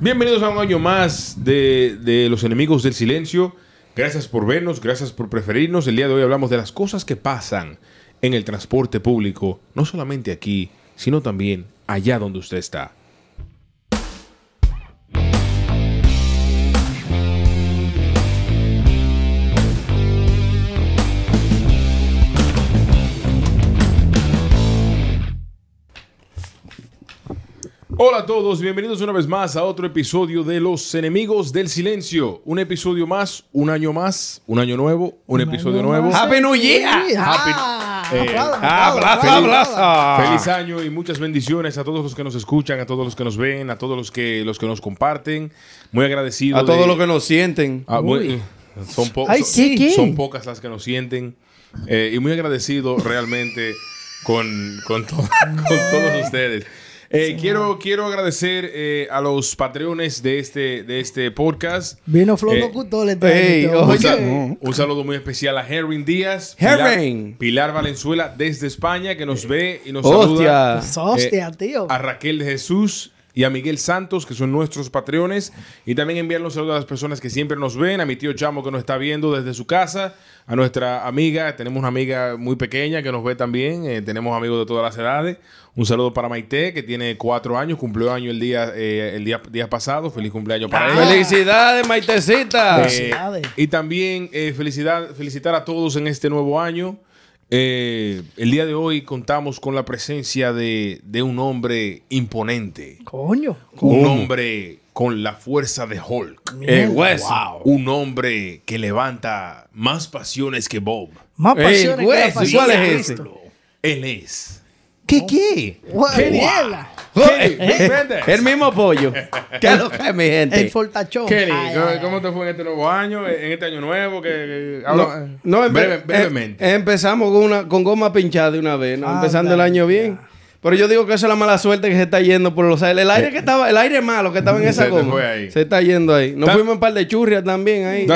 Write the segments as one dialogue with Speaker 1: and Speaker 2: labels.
Speaker 1: Bienvenidos a un año más de, de Los Enemigos del Silencio. Gracias por vernos, gracias por preferirnos. El día de hoy hablamos de las cosas que pasan en el transporte público, no solamente aquí, sino también allá donde usted está. Hola a todos, bienvenidos una vez más a otro episodio de Los Enemigos del Silencio. Un episodio más, un año más, un año nuevo, un, episodio nuevo.
Speaker 2: Happy New Year.
Speaker 1: Happy- eh,
Speaker 2: Abrazo,
Speaker 1: feliz-
Speaker 2: abrazo.
Speaker 1: Feliz año y muchas bendiciones a todos los que nos escuchan, a todos los que nos ven, a todos los que, los que nos comparten. Muy agradecido.
Speaker 2: A
Speaker 1: de-
Speaker 2: todos los que nos sienten.
Speaker 1: Ah, muy- son, po-
Speaker 3: Ay,
Speaker 1: son-
Speaker 3: sí.
Speaker 1: Son pocas las que nos sienten. eh, y muy agradecido realmente con, con, to- con todos ustedes. Eh, quiero, quiero agradecer eh, a los patreones de este, de este podcast.
Speaker 3: Vino Flow
Speaker 1: Eh,
Speaker 3: Locutor. este
Speaker 1: Un, saludo muy especial a Herring Díaz.
Speaker 2: Herring.
Speaker 1: Pilar, Pilar Valenzuela desde España que nos ve y nos saluda.
Speaker 2: Hostia.
Speaker 3: Hostia,
Speaker 1: Eh,
Speaker 3: tío.
Speaker 1: A Raquel de Jesús y a Miguel Santos, que son nuestros patreones. Y también enviar los saludos a las personas que siempre nos ven, a mi tío Chamo que nos está viendo desde su casa, a nuestra amiga, tenemos una amiga muy pequeña que nos ve también, eh, tenemos amigos de todas las edades. Un saludo para Maite, que tiene cuatro años, cumplió año el día, eh, el día, día pasado. Feliz cumpleaños para ella.
Speaker 2: Felicidades, Maitecita.
Speaker 1: Eh, y también eh, felicidad, felicitar a todos en este nuevo año. Eh, el día de hoy contamos con la presencia de, de un hombre imponente.
Speaker 3: Coño.
Speaker 1: Un hombre con la fuerza de Hulk.
Speaker 2: Eh, hueso.
Speaker 1: Un hombre que levanta más pasiones que Bob.
Speaker 3: Más pasiones que la
Speaker 2: ¿y
Speaker 3: pasión
Speaker 2: cuál es
Speaker 3: Cristo.
Speaker 1: Él es. ¿Qué qué?
Speaker 2: El mismo pollo. ¿Qué es lo que es, mi gente?
Speaker 3: El fortachón.
Speaker 1: Kenny,
Speaker 3: Ay,
Speaker 1: ¿cómo-
Speaker 3: ay,
Speaker 1: ¿cómo te fue en este nuevo año? En este año nuevo que, que- habla-
Speaker 2: No, no, empe-
Speaker 1: breve-
Speaker 2: eh,
Speaker 1: brevemente.
Speaker 2: eh, empezamos con, una, con goma pinchada de una vez, ¿no?
Speaker 3: Anda,
Speaker 2: empezando el año bien. Pero yo digo que eso es la mala suerte que se está yendo por los aires. El aire que estaba, el aire malo que estaba en esa
Speaker 1: Se
Speaker 2: goma.
Speaker 1: ahí.
Speaker 2: Se está yendo ahí. Nos
Speaker 1: Ta-
Speaker 2: fuimos un par de churrias también ahí.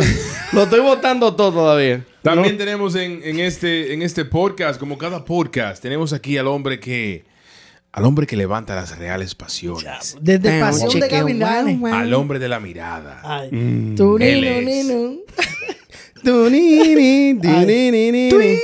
Speaker 2: Lo estoy botando todo todavía.
Speaker 1: También
Speaker 2: No.
Speaker 1: tenemos en, en este, en este podcast, como cada podcast, tenemos aquí al hombre que al hombre que levanta las reales pasiones.
Speaker 3: Desde Pasión de Gavilanes.
Speaker 1: Al hombre de la mirada.
Speaker 3: Ay.
Speaker 2: Mm.
Speaker 3: Nino, nino.
Speaker 2: Tu, ni, ni, ti,
Speaker 3: Ay.
Speaker 2: ni, ni, ni, ni.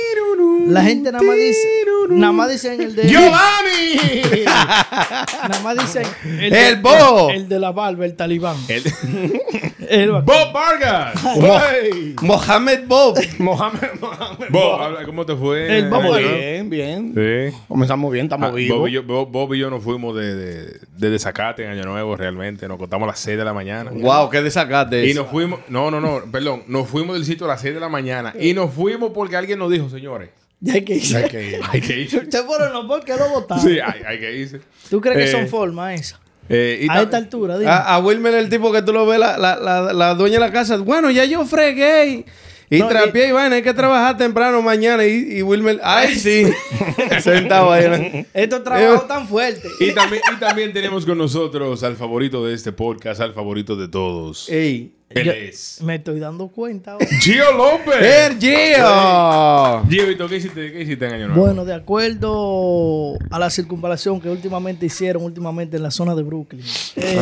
Speaker 3: La gente nada más dice. Nada más dicen el de.
Speaker 1: ¡Giovanni!
Speaker 3: Nada más dicen.
Speaker 2: El
Speaker 3: de-
Speaker 2: Bo.
Speaker 3: El de la barba, el talibán.
Speaker 1: El-
Speaker 3: El-
Speaker 1: Bob Vargas.
Speaker 2: Mo-
Speaker 1: Hey.
Speaker 2: Mohamed Bob.
Speaker 4: Mohamed, Mohamed.
Speaker 1: Bob, ¿cómo te fue?
Speaker 3: El Bob?
Speaker 4: Bien, bien.
Speaker 1: Sí.
Speaker 4: Comenzamos bien, estamos
Speaker 1: Ah,
Speaker 4: vivos.
Speaker 1: Bob, y yo, Bob- Bob y yo nos fuimos de, de, de desacate en Año Nuevo realmente. Nos contamos a las 6 de la mañana.
Speaker 2: wow, qué desacate
Speaker 1: Y
Speaker 2: eso.
Speaker 1: nos fuimos, no, no, no, perdón, nos fuimos del sitio a las 6 de la mañana y nos fuimos porque alguien nos dijo, señores,
Speaker 3: Ya hay que irse.
Speaker 1: hay que ir, hay que ir.
Speaker 3: Ustedes fueron los lo votaron.
Speaker 1: Sí, hay, hay que irse.
Speaker 3: ¿Tú crees que
Speaker 1: Eh,
Speaker 3: son formas esas?
Speaker 1: Eh, y
Speaker 3: A
Speaker 1: ta-
Speaker 3: esta altura, dime.
Speaker 2: A, a Wilmer, el tipo que tú lo ves, la, la, la, la dueña de la casa. Bueno, ya yo fregué. Y
Speaker 3: No,
Speaker 2: trapié y vaina, hay que trabajar temprano mañana. Y, y Wilmer, ay, sí. Sentado ahí. ¿no?
Speaker 3: Estos trabajos tan fuertes.
Speaker 1: y también, y también tenemos con nosotros al favorito de este podcast, al favorito de todos.
Speaker 2: Ey.
Speaker 1: Él es
Speaker 3: Me estoy dando cuenta ahora.
Speaker 1: Gio López.
Speaker 2: ¡El Gio!
Speaker 1: Gio, ¿y tú qué hiciste, qué hiciste en Año Nuevo?
Speaker 3: Bueno, de acuerdo a la circunvalación que últimamente hicieron, últimamente en la zona de Brooklyn. eh,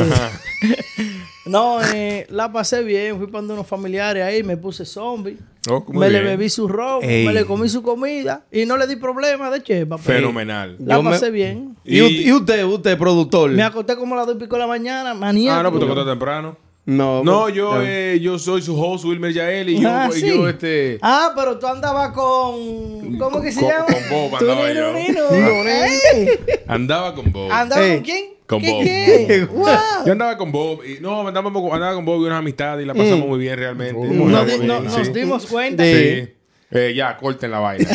Speaker 3: no, eh, la pasé bien. Fui para donde unos familiares ahí, me puse zombie.
Speaker 1: Oh,
Speaker 3: me le bebí su ron,
Speaker 2: Ey.
Speaker 3: me le comí su comida y no le di problema de chepa.
Speaker 1: Fenomenal.
Speaker 3: La
Speaker 2: Yo me-
Speaker 3: pasé bien.
Speaker 2: ¿Y, usted, usted, productor?
Speaker 3: Me acosté como a las dos y pico de la mañana, maníaco.
Speaker 1: Ah, no, pues te contaste temprano.
Speaker 2: No,
Speaker 1: No,
Speaker 2: pues,
Speaker 1: yo, eh, yo soy su host, Wilmer Yael, y yo,
Speaker 3: Ah,
Speaker 1: y
Speaker 3: sí.
Speaker 1: yo este...
Speaker 3: Ah, pero tú andabas con. ¿Cómo que se
Speaker 1: Con-
Speaker 3: llama?
Speaker 1: con Bob andaba yo. Andaba con Bob.
Speaker 3: ¿Andabas
Speaker 2: Ey.
Speaker 3: con quién?
Speaker 1: Con
Speaker 3: ¿Qué,
Speaker 1: Bob.
Speaker 3: qué? Wow.
Speaker 1: Yo andaba con Bob. Y, no, andaba, con- andaba con Bob y unas amistades y la pasamos muy bien realmente. Muy
Speaker 3: Nos,
Speaker 1: bien,
Speaker 3: di- no-
Speaker 1: sí.
Speaker 3: nos dimos cuenta.
Speaker 2: Sí.
Speaker 1: Sí. Eh, ya, corten la vaina.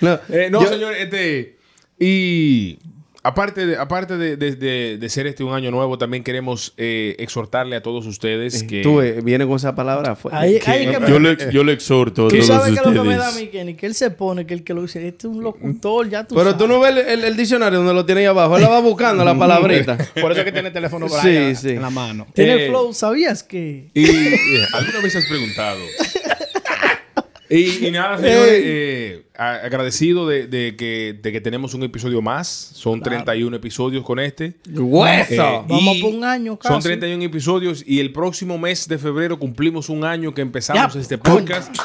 Speaker 2: No,
Speaker 1: Eh, no,
Speaker 2: yo-
Speaker 1: señor, este. Y aparte de, aparte de, de- de- de ser este un año nuevo, también queremos eh, exhortarle a todos ustedes que.
Speaker 2: Tú eh, vienes con esa palabra. Fue.
Speaker 3: Ahí,
Speaker 1: que-
Speaker 3: ahí es que
Speaker 1: yo
Speaker 3: me-
Speaker 1: le-
Speaker 4: Yo le exhorto a todos
Speaker 3: sabes que lo que me da a
Speaker 4: ustedes.
Speaker 3: mí, Kenny, que él se pone, que el que lo dice, este es un locutor, ya tú
Speaker 2: Pero
Speaker 3: sabes.
Speaker 2: tú no ves el, el- el diccionario donde lo tiene ahí abajo. Él la va buscando la palabrita.
Speaker 4: Por eso es que tiene el teléfono por
Speaker 2: Sí,
Speaker 4: ahí en-
Speaker 2: sí.
Speaker 4: en la mano.
Speaker 3: Tiene
Speaker 1: Eh,
Speaker 3: flow, ¿sabías que?
Speaker 1: Y eh, alguna vez has preguntado. Y, y nada, señores, eh, agradecido de, de que, de que tenemos un episodio más. Son 31 episodios con este.
Speaker 2: ¡Hueso!
Speaker 1: Eh,
Speaker 3: Vamos por un año
Speaker 1: Son
Speaker 3: casi.
Speaker 1: 31 episodios y el próximo mes de febrero cumplimos un año que empezamos
Speaker 3: Ya,
Speaker 1: este podcast.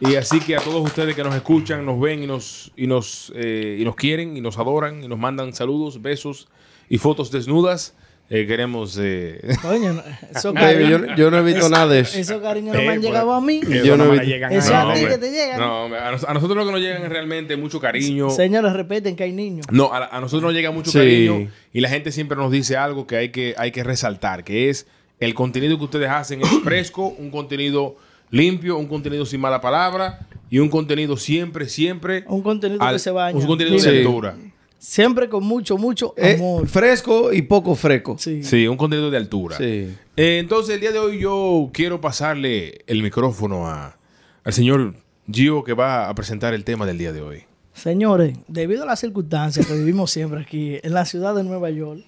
Speaker 1: Y así que a todos ustedes que nos escuchan, nos ven y nos, y nos, eh, y nos quieren y nos adoran y nos mandan saludos, besos y fotos desnudas, eh, queremos... eh,
Speaker 3: Coño, no, esos
Speaker 2: Baby, yo, no he visto nada de eso.
Speaker 3: esos cariños no me han
Speaker 4: pues,
Speaker 3: llegado a mí.
Speaker 2: Yo no
Speaker 4: no me llegan
Speaker 3: Eso
Speaker 4: a
Speaker 3: a ti
Speaker 1: hombre.
Speaker 3: que te llegan.
Speaker 1: No, hombre, a, nos- a nosotros lo que nos llegan es realmente mucho cariño.
Speaker 3: Señores, respeten que hay niños.
Speaker 1: No, a, a nosotros nos llega mucho
Speaker 2: Sí.
Speaker 1: cariño y la gente siempre nos dice algo que hay que, hay que resaltar, que es el contenido que ustedes hacen es fresco, un contenido limpio, un contenido sin mala palabra y un contenido siempre, siempre...
Speaker 3: Un contenido
Speaker 1: al-
Speaker 3: que se baña.
Speaker 1: Un contenido
Speaker 2: Sí.
Speaker 1: de altura.
Speaker 3: Siempre con mucho, mucho
Speaker 2: Eh,
Speaker 3: amor.
Speaker 2: fresco y poco fresco.
Speaker 3: Sí.
Speaker 1: Sí, un contenido de altura.
Speaker 2: Sí.
Speaker 1: Eh, entonces, el día de hoy yo quiero pasarle el micrófono a, al señor Gio que va a presentar el tema del día de hoy.
Speaker 3: Señores, debido a las circunstancias que vivimos siempre aquí en la ciudad de Nueva York,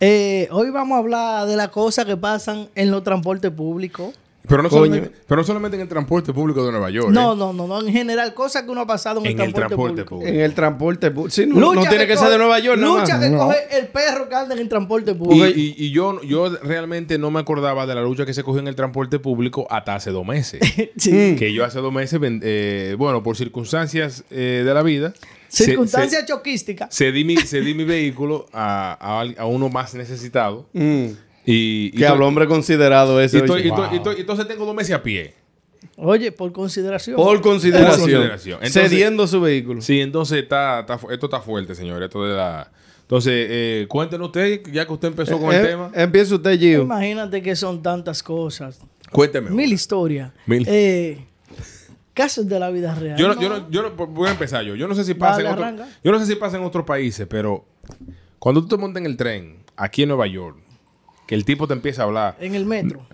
Speaker 3: eh, hoy vamos a hablar de las cosas que pasan en los transportes públicos.
Speaker 1: Pero no, solamente, pero no solamente en el transporte público de Nueva York.
Speaker 3: No,
Speaker 1: ¿eh?
Speaker 3: no, no, no, en general, cosas que uno ha pasado en,
Speaker 1: En el transporte público.
Speaker 2: En el transporte público. Sí, no, no tiene que, ser de Nueva York, nada
Speaker 3: Lucha
Speaker 2: más.
Speaker 3: que coge el perro que anda en el transporte público.
Speaker 1: y- y yo, yo realmente no me acordaba de la lucha que se cogió en el transporte público hasta hace dos meses.
Speaker 3: Sí.
Speaker 1: que yo hace dos meses, eh, bueno, por circunstancias eh, de la vida,
Speaker 3: Circunstancias
Speaker 1: se-
Speaker 3: choquísticas.
Speaker 1: cedí, mi, cedí mi vehículo a, a uno más necesitado.
Speaker 2: Mm.
Speaker 1: Y, y
Speaker 2: Que hablo hombre considerado ese.
Speaker 1: to-
Speaker 2: oye.
Speaker 1: y to- y to- y entonces tengo dos meses a pie.
Speaker 3: Oye, por consideración.
Speaker 2: Por consideración.
Speaker 1: Por consideración. Entonces-
Speaker 2: cediendo su vehículo.
Speaker 1: Sí, entonces está, está esto está fuerte, señor. Esto de la. Entonces, eh, cuéntenos usted, ya que usted empezó con el
Speaker 2: Eh,
Speaker 1: tema.
Speaker 2: Empieza usted, Gio.
Speaker 3: Imagínate que son tantas cosas.
Speaker 1: Cuénteme.
Speaker 3: Mil historias.
Speaker 1: Mil.
Speaker 3: Eh, casos de la vida real.
Speaker 1: Yo no, yo no, yo no- voy a empezar yo. Yo no sé si pasa en otro- yo no sé si pasa en otros países, pero cuando tú te montas en el tren aquí en Nueva York, que el tipo te empieza a hablar.
Speaker 3: En el metro.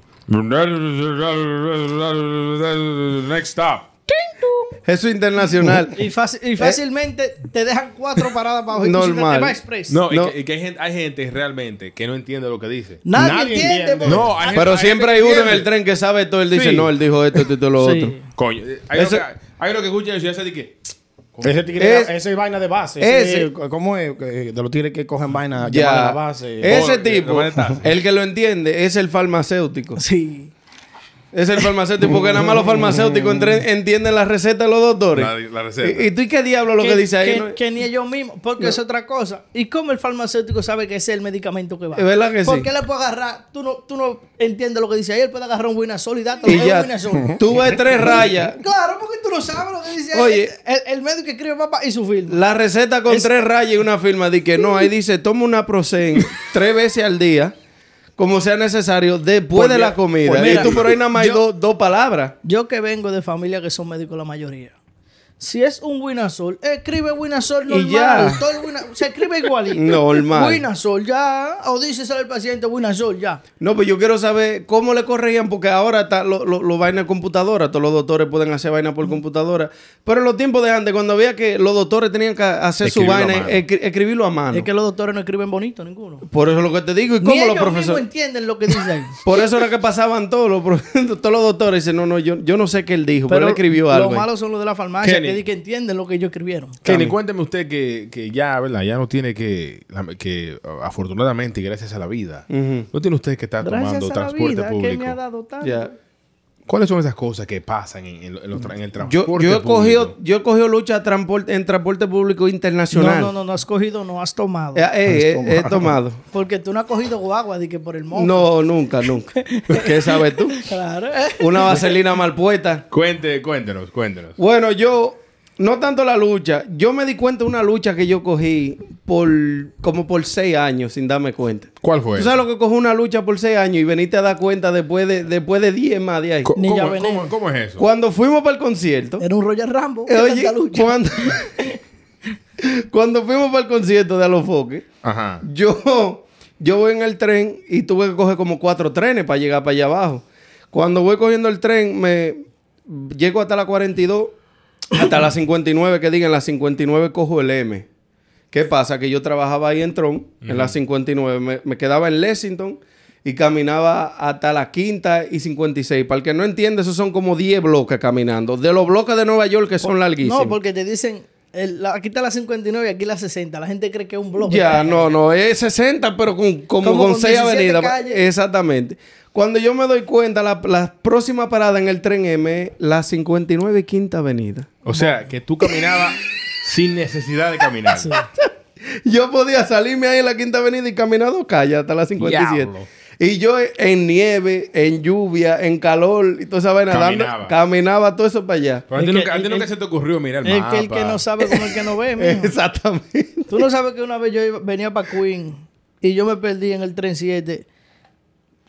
Speaker 1: Next stop.
Speaker 2: Eso internacional.
Speaker 3: Y, fácil- y fácilmente te dejan cuatro paradas para
Speaker 2: Normal.
Speaker 3: Va express.
Speaker 1: No, y
Speaker 2: No.
Speaker 1: que, y que hay, gente, hay gente realmente que no entiende lo que dice.
Speaker 3: Nadie,
Speaker 4: Nadie
Speaker 3: entiende.
Speaker 1: No, hay
Speaker 2: Pero siempre hay uno en el tren que sabe todo. Él dice,
Speaker 1: Sí.
Speaker 2: no, él dijo esto, esto, esto, lo
Speaker 3: Sí.
Speaker 1: Coño, eh, hay,
Speaker 2: Ese-
Speaker 1: uno que, hay uno que escucha eso y hace de que.
Speaker 4: Ese tigre,
Speaker 2: Es-
Speaker 4: ese es vaina de base.
Speaker 2: ese-
Speaker 4: Ese, ¿Cómo es? Que De los tigres que cogen vaina
Speaker 2: Ya.
Speaker 4: a la base.
Speaker 2: Ese tipo, el que lo entiende, es el farmacéutico.
Speaker 3: Sí.
Speaker 2: Es el farmacéutico, porque nada más los farmacéuticos entre- entienden la receta de los doctores.
Speaker 1: La, la receta.
Speaker 2: ¿Y, y tú y qué diablo lo que, dice ahí?
Speaker 3: que,
Speaker 2: no?
Speaker 3: que ni ellos mismos, porque es otra cosa. ¿Y cómo el farmacéutico sabe que ese es el medicamento que va?
Speaker 2: Es verdad que sí.
Speaker 3: Porque él le puede agarrar, tú no, tú no entiendes lo que dice ahí, él puede agarrar un Winazol y darte
Speaker 2: Y
Speaker 3: un
Speaker 2: ya,
Speaker 3: Winazol.
Speaker 2: tú ves tres rayas.
Speaker 3: Claro, porque tú no sabes lo que dice ahí.
Speaker 2: Oye.
Speaker 3: el, el médico que escribe papá y su firma.
Speaker 2: La receta con
Speaker 3: Es-
Speaker 2: tres rayas y una firma de que no, ahí dice, toma una Prozen tres veces al día, como sea necesario, después de la comida.
Speaker 1: pues
Speaker 2: y
Speaker 1: mira,
Speaker 2: tú por ahí nada más hay dos- dos palabras.
Speaker 3: Yo que vengo de familia que son médicos la mayoría. Si es un Winazol, escribe Winazol
Speaker 2: Y
Speaker 3: normal.
Speaker 2: ya.
Speaker 3: Todo el Wina- se escribe igualito.
Speaker 2: Normal.
Speaker 3: Winazol ya. O dices al paciente Winazol ya.
Speaker 2: No, pues yo quiero saber cómo le corregían, porque ahora está lo, lo, lo vaina computadora, todos los doctores pueden hacer vaina por computadora. Pero en los tiempos de antes, cuando había que los doctores tenían que hacer su
Speaker 1: Escribirlo
Speaker 2: vaina, escri- escribirlo a mano.
Speaker 3: Es que los doctores no escriben bonito ninguno.
Speaker 2: Por eso es lo que te digo. ¿Y
Speaker 3: Ni
Speaker 2: cómo los
Speaker 3: ellos
Speaker 2: profesores?
Speaker 3: entienden lo que dice ahí.
Speaker 2: Por eso era que pasaban todos los, todos los doctores. Dicen, no, no, yo, yo no sé qué él dijo, pero, él escribió algo.
Speaker 3: Lo malo son los de la farmacia
Speaker 1: Kenny.
Speaker 3: Que, que entienden lo que ellos escribieron.
Speaker 1: Kenny, cuénteme usted que, que ya, ¿verdad? Ya no tiene que, que afortunadamente y gracias a la vida, no tiene usted que estar tomando
Speaker 3: la
Speaker 1: transporte
Speaker 3: que
Speaker 1: público.
Speaker 3: me ha dado tanto.
Speaker 2: Ya.
Speaker 1: ¿Cuáles son esas cosas que pasan en, en, en los tra- en el
Speaker 2: Yo,
Speaker 1: transporte
Speaker 2: yo, he
Speaker 1: público?
Speaker 2: cogido, yo he cogido lucha transporte, en transporte público internacional.
Speaker 3: No, no, no, no has cogido, no has tomado.
Speaker 2: Eh, eh, eh, he tomado.
Speaker 3: Porque tú no has cogido guagua de que por el monte.
Speaker 2: No, nunca, nunca. ¿Qué sabes tú?
Speaker 3: Claro.
Speaker 2: Una vaselina mal puesta.
Speaker 1: Cuente, cuéntenos, cuéntenos.
Speaker 2: Bueno, yo, no tanto la lucha, yo me di cuenta de una lucha que yo cogí por como por seis años sin darme cuenta.
Speaker 1: ¿Cuál fue?
Speaker 2: ¿Tú sabes lo que cojo una lucha por seis años y veniste a dar cuenta después de, después de diez más de ahí?
Speaker 1: Co-
Speaker 3: Ni ya
Speaker 1: ¿Cómo,
Speaker 3: veneno.
Speaker 1: cómo- cómo es eso?
Speaker 2: Cuando fuimos para el concierto,
Speaker 3: Era un Royal Rambo. ¿Qué
Speaker 2: oye,
Speaker 3: tanta lucha?
Speaker 2: cuando, cuando fuimos para el concierto de Alofoque,
Speaker 1: Ajá.
Speaker 2: yo, yo voy en el tren y tuve que coger como cuatro trenes para llegar para allá abajo. Cuando voy cogiendo el tren, me llego hasta la 42, hasta la 59, que digan, la 59 cojo el M. ¿Qué pasa? Que yo trabajaba ahí en Tron, en la 59, me, me quedaba en Lexington y caminaba hasta la quinta y 56. Para el que no entiende, esos son como 10 bloques caminando. De los bloques de Nueva York que son larguísimos.
Speaker 3: No, porque te dicen, el- la- aquí está la 59 y aquí la 60. La gente cree que es un bloque.
Speaker 2: Ya, no, no, es 60, pero con, como,
Speaker 3: Como
Speaker 2: con
Speaker 3: con
Speaker 2: 6
Speaker 3: 17
Speaker 2: avenidas.
Speaker 3: calles.
Speaker 2: Exactamente. Cuando yo me doy cuenta, la, la próxima parada en el tren M es la 59 y quinta avenida.
Speaker 1: O sea, que tú caminabas sin necesidad de caminar.
Speaker 2: Yo podía salirme ahí en la quinta avenida y caminar dos calles hasta la 57.
Speaker 1: Diablo.
Speaker 2: Y yo en nieve, en lluvia, en calor y toda esa vaina, dando-
Speaker 1: Caminaba.
Speaker 2: todo eso para allá.
Speaker 1: Pero a ti nunca,
Speaker 3: el-
Speaker 1: nunca
Speaker 3: el-
Speaker 1: se te ocurrió mirar el
Speaker 3: Es
Speaker 1: mapa.
Speaker 3: que el que no sabe como el que no ve, mijo.
Speaker 2: Exactamente.
Speaker 3: Tú no sabes que una vez yo iba- venía para Queen y yo me perdí en el tren 7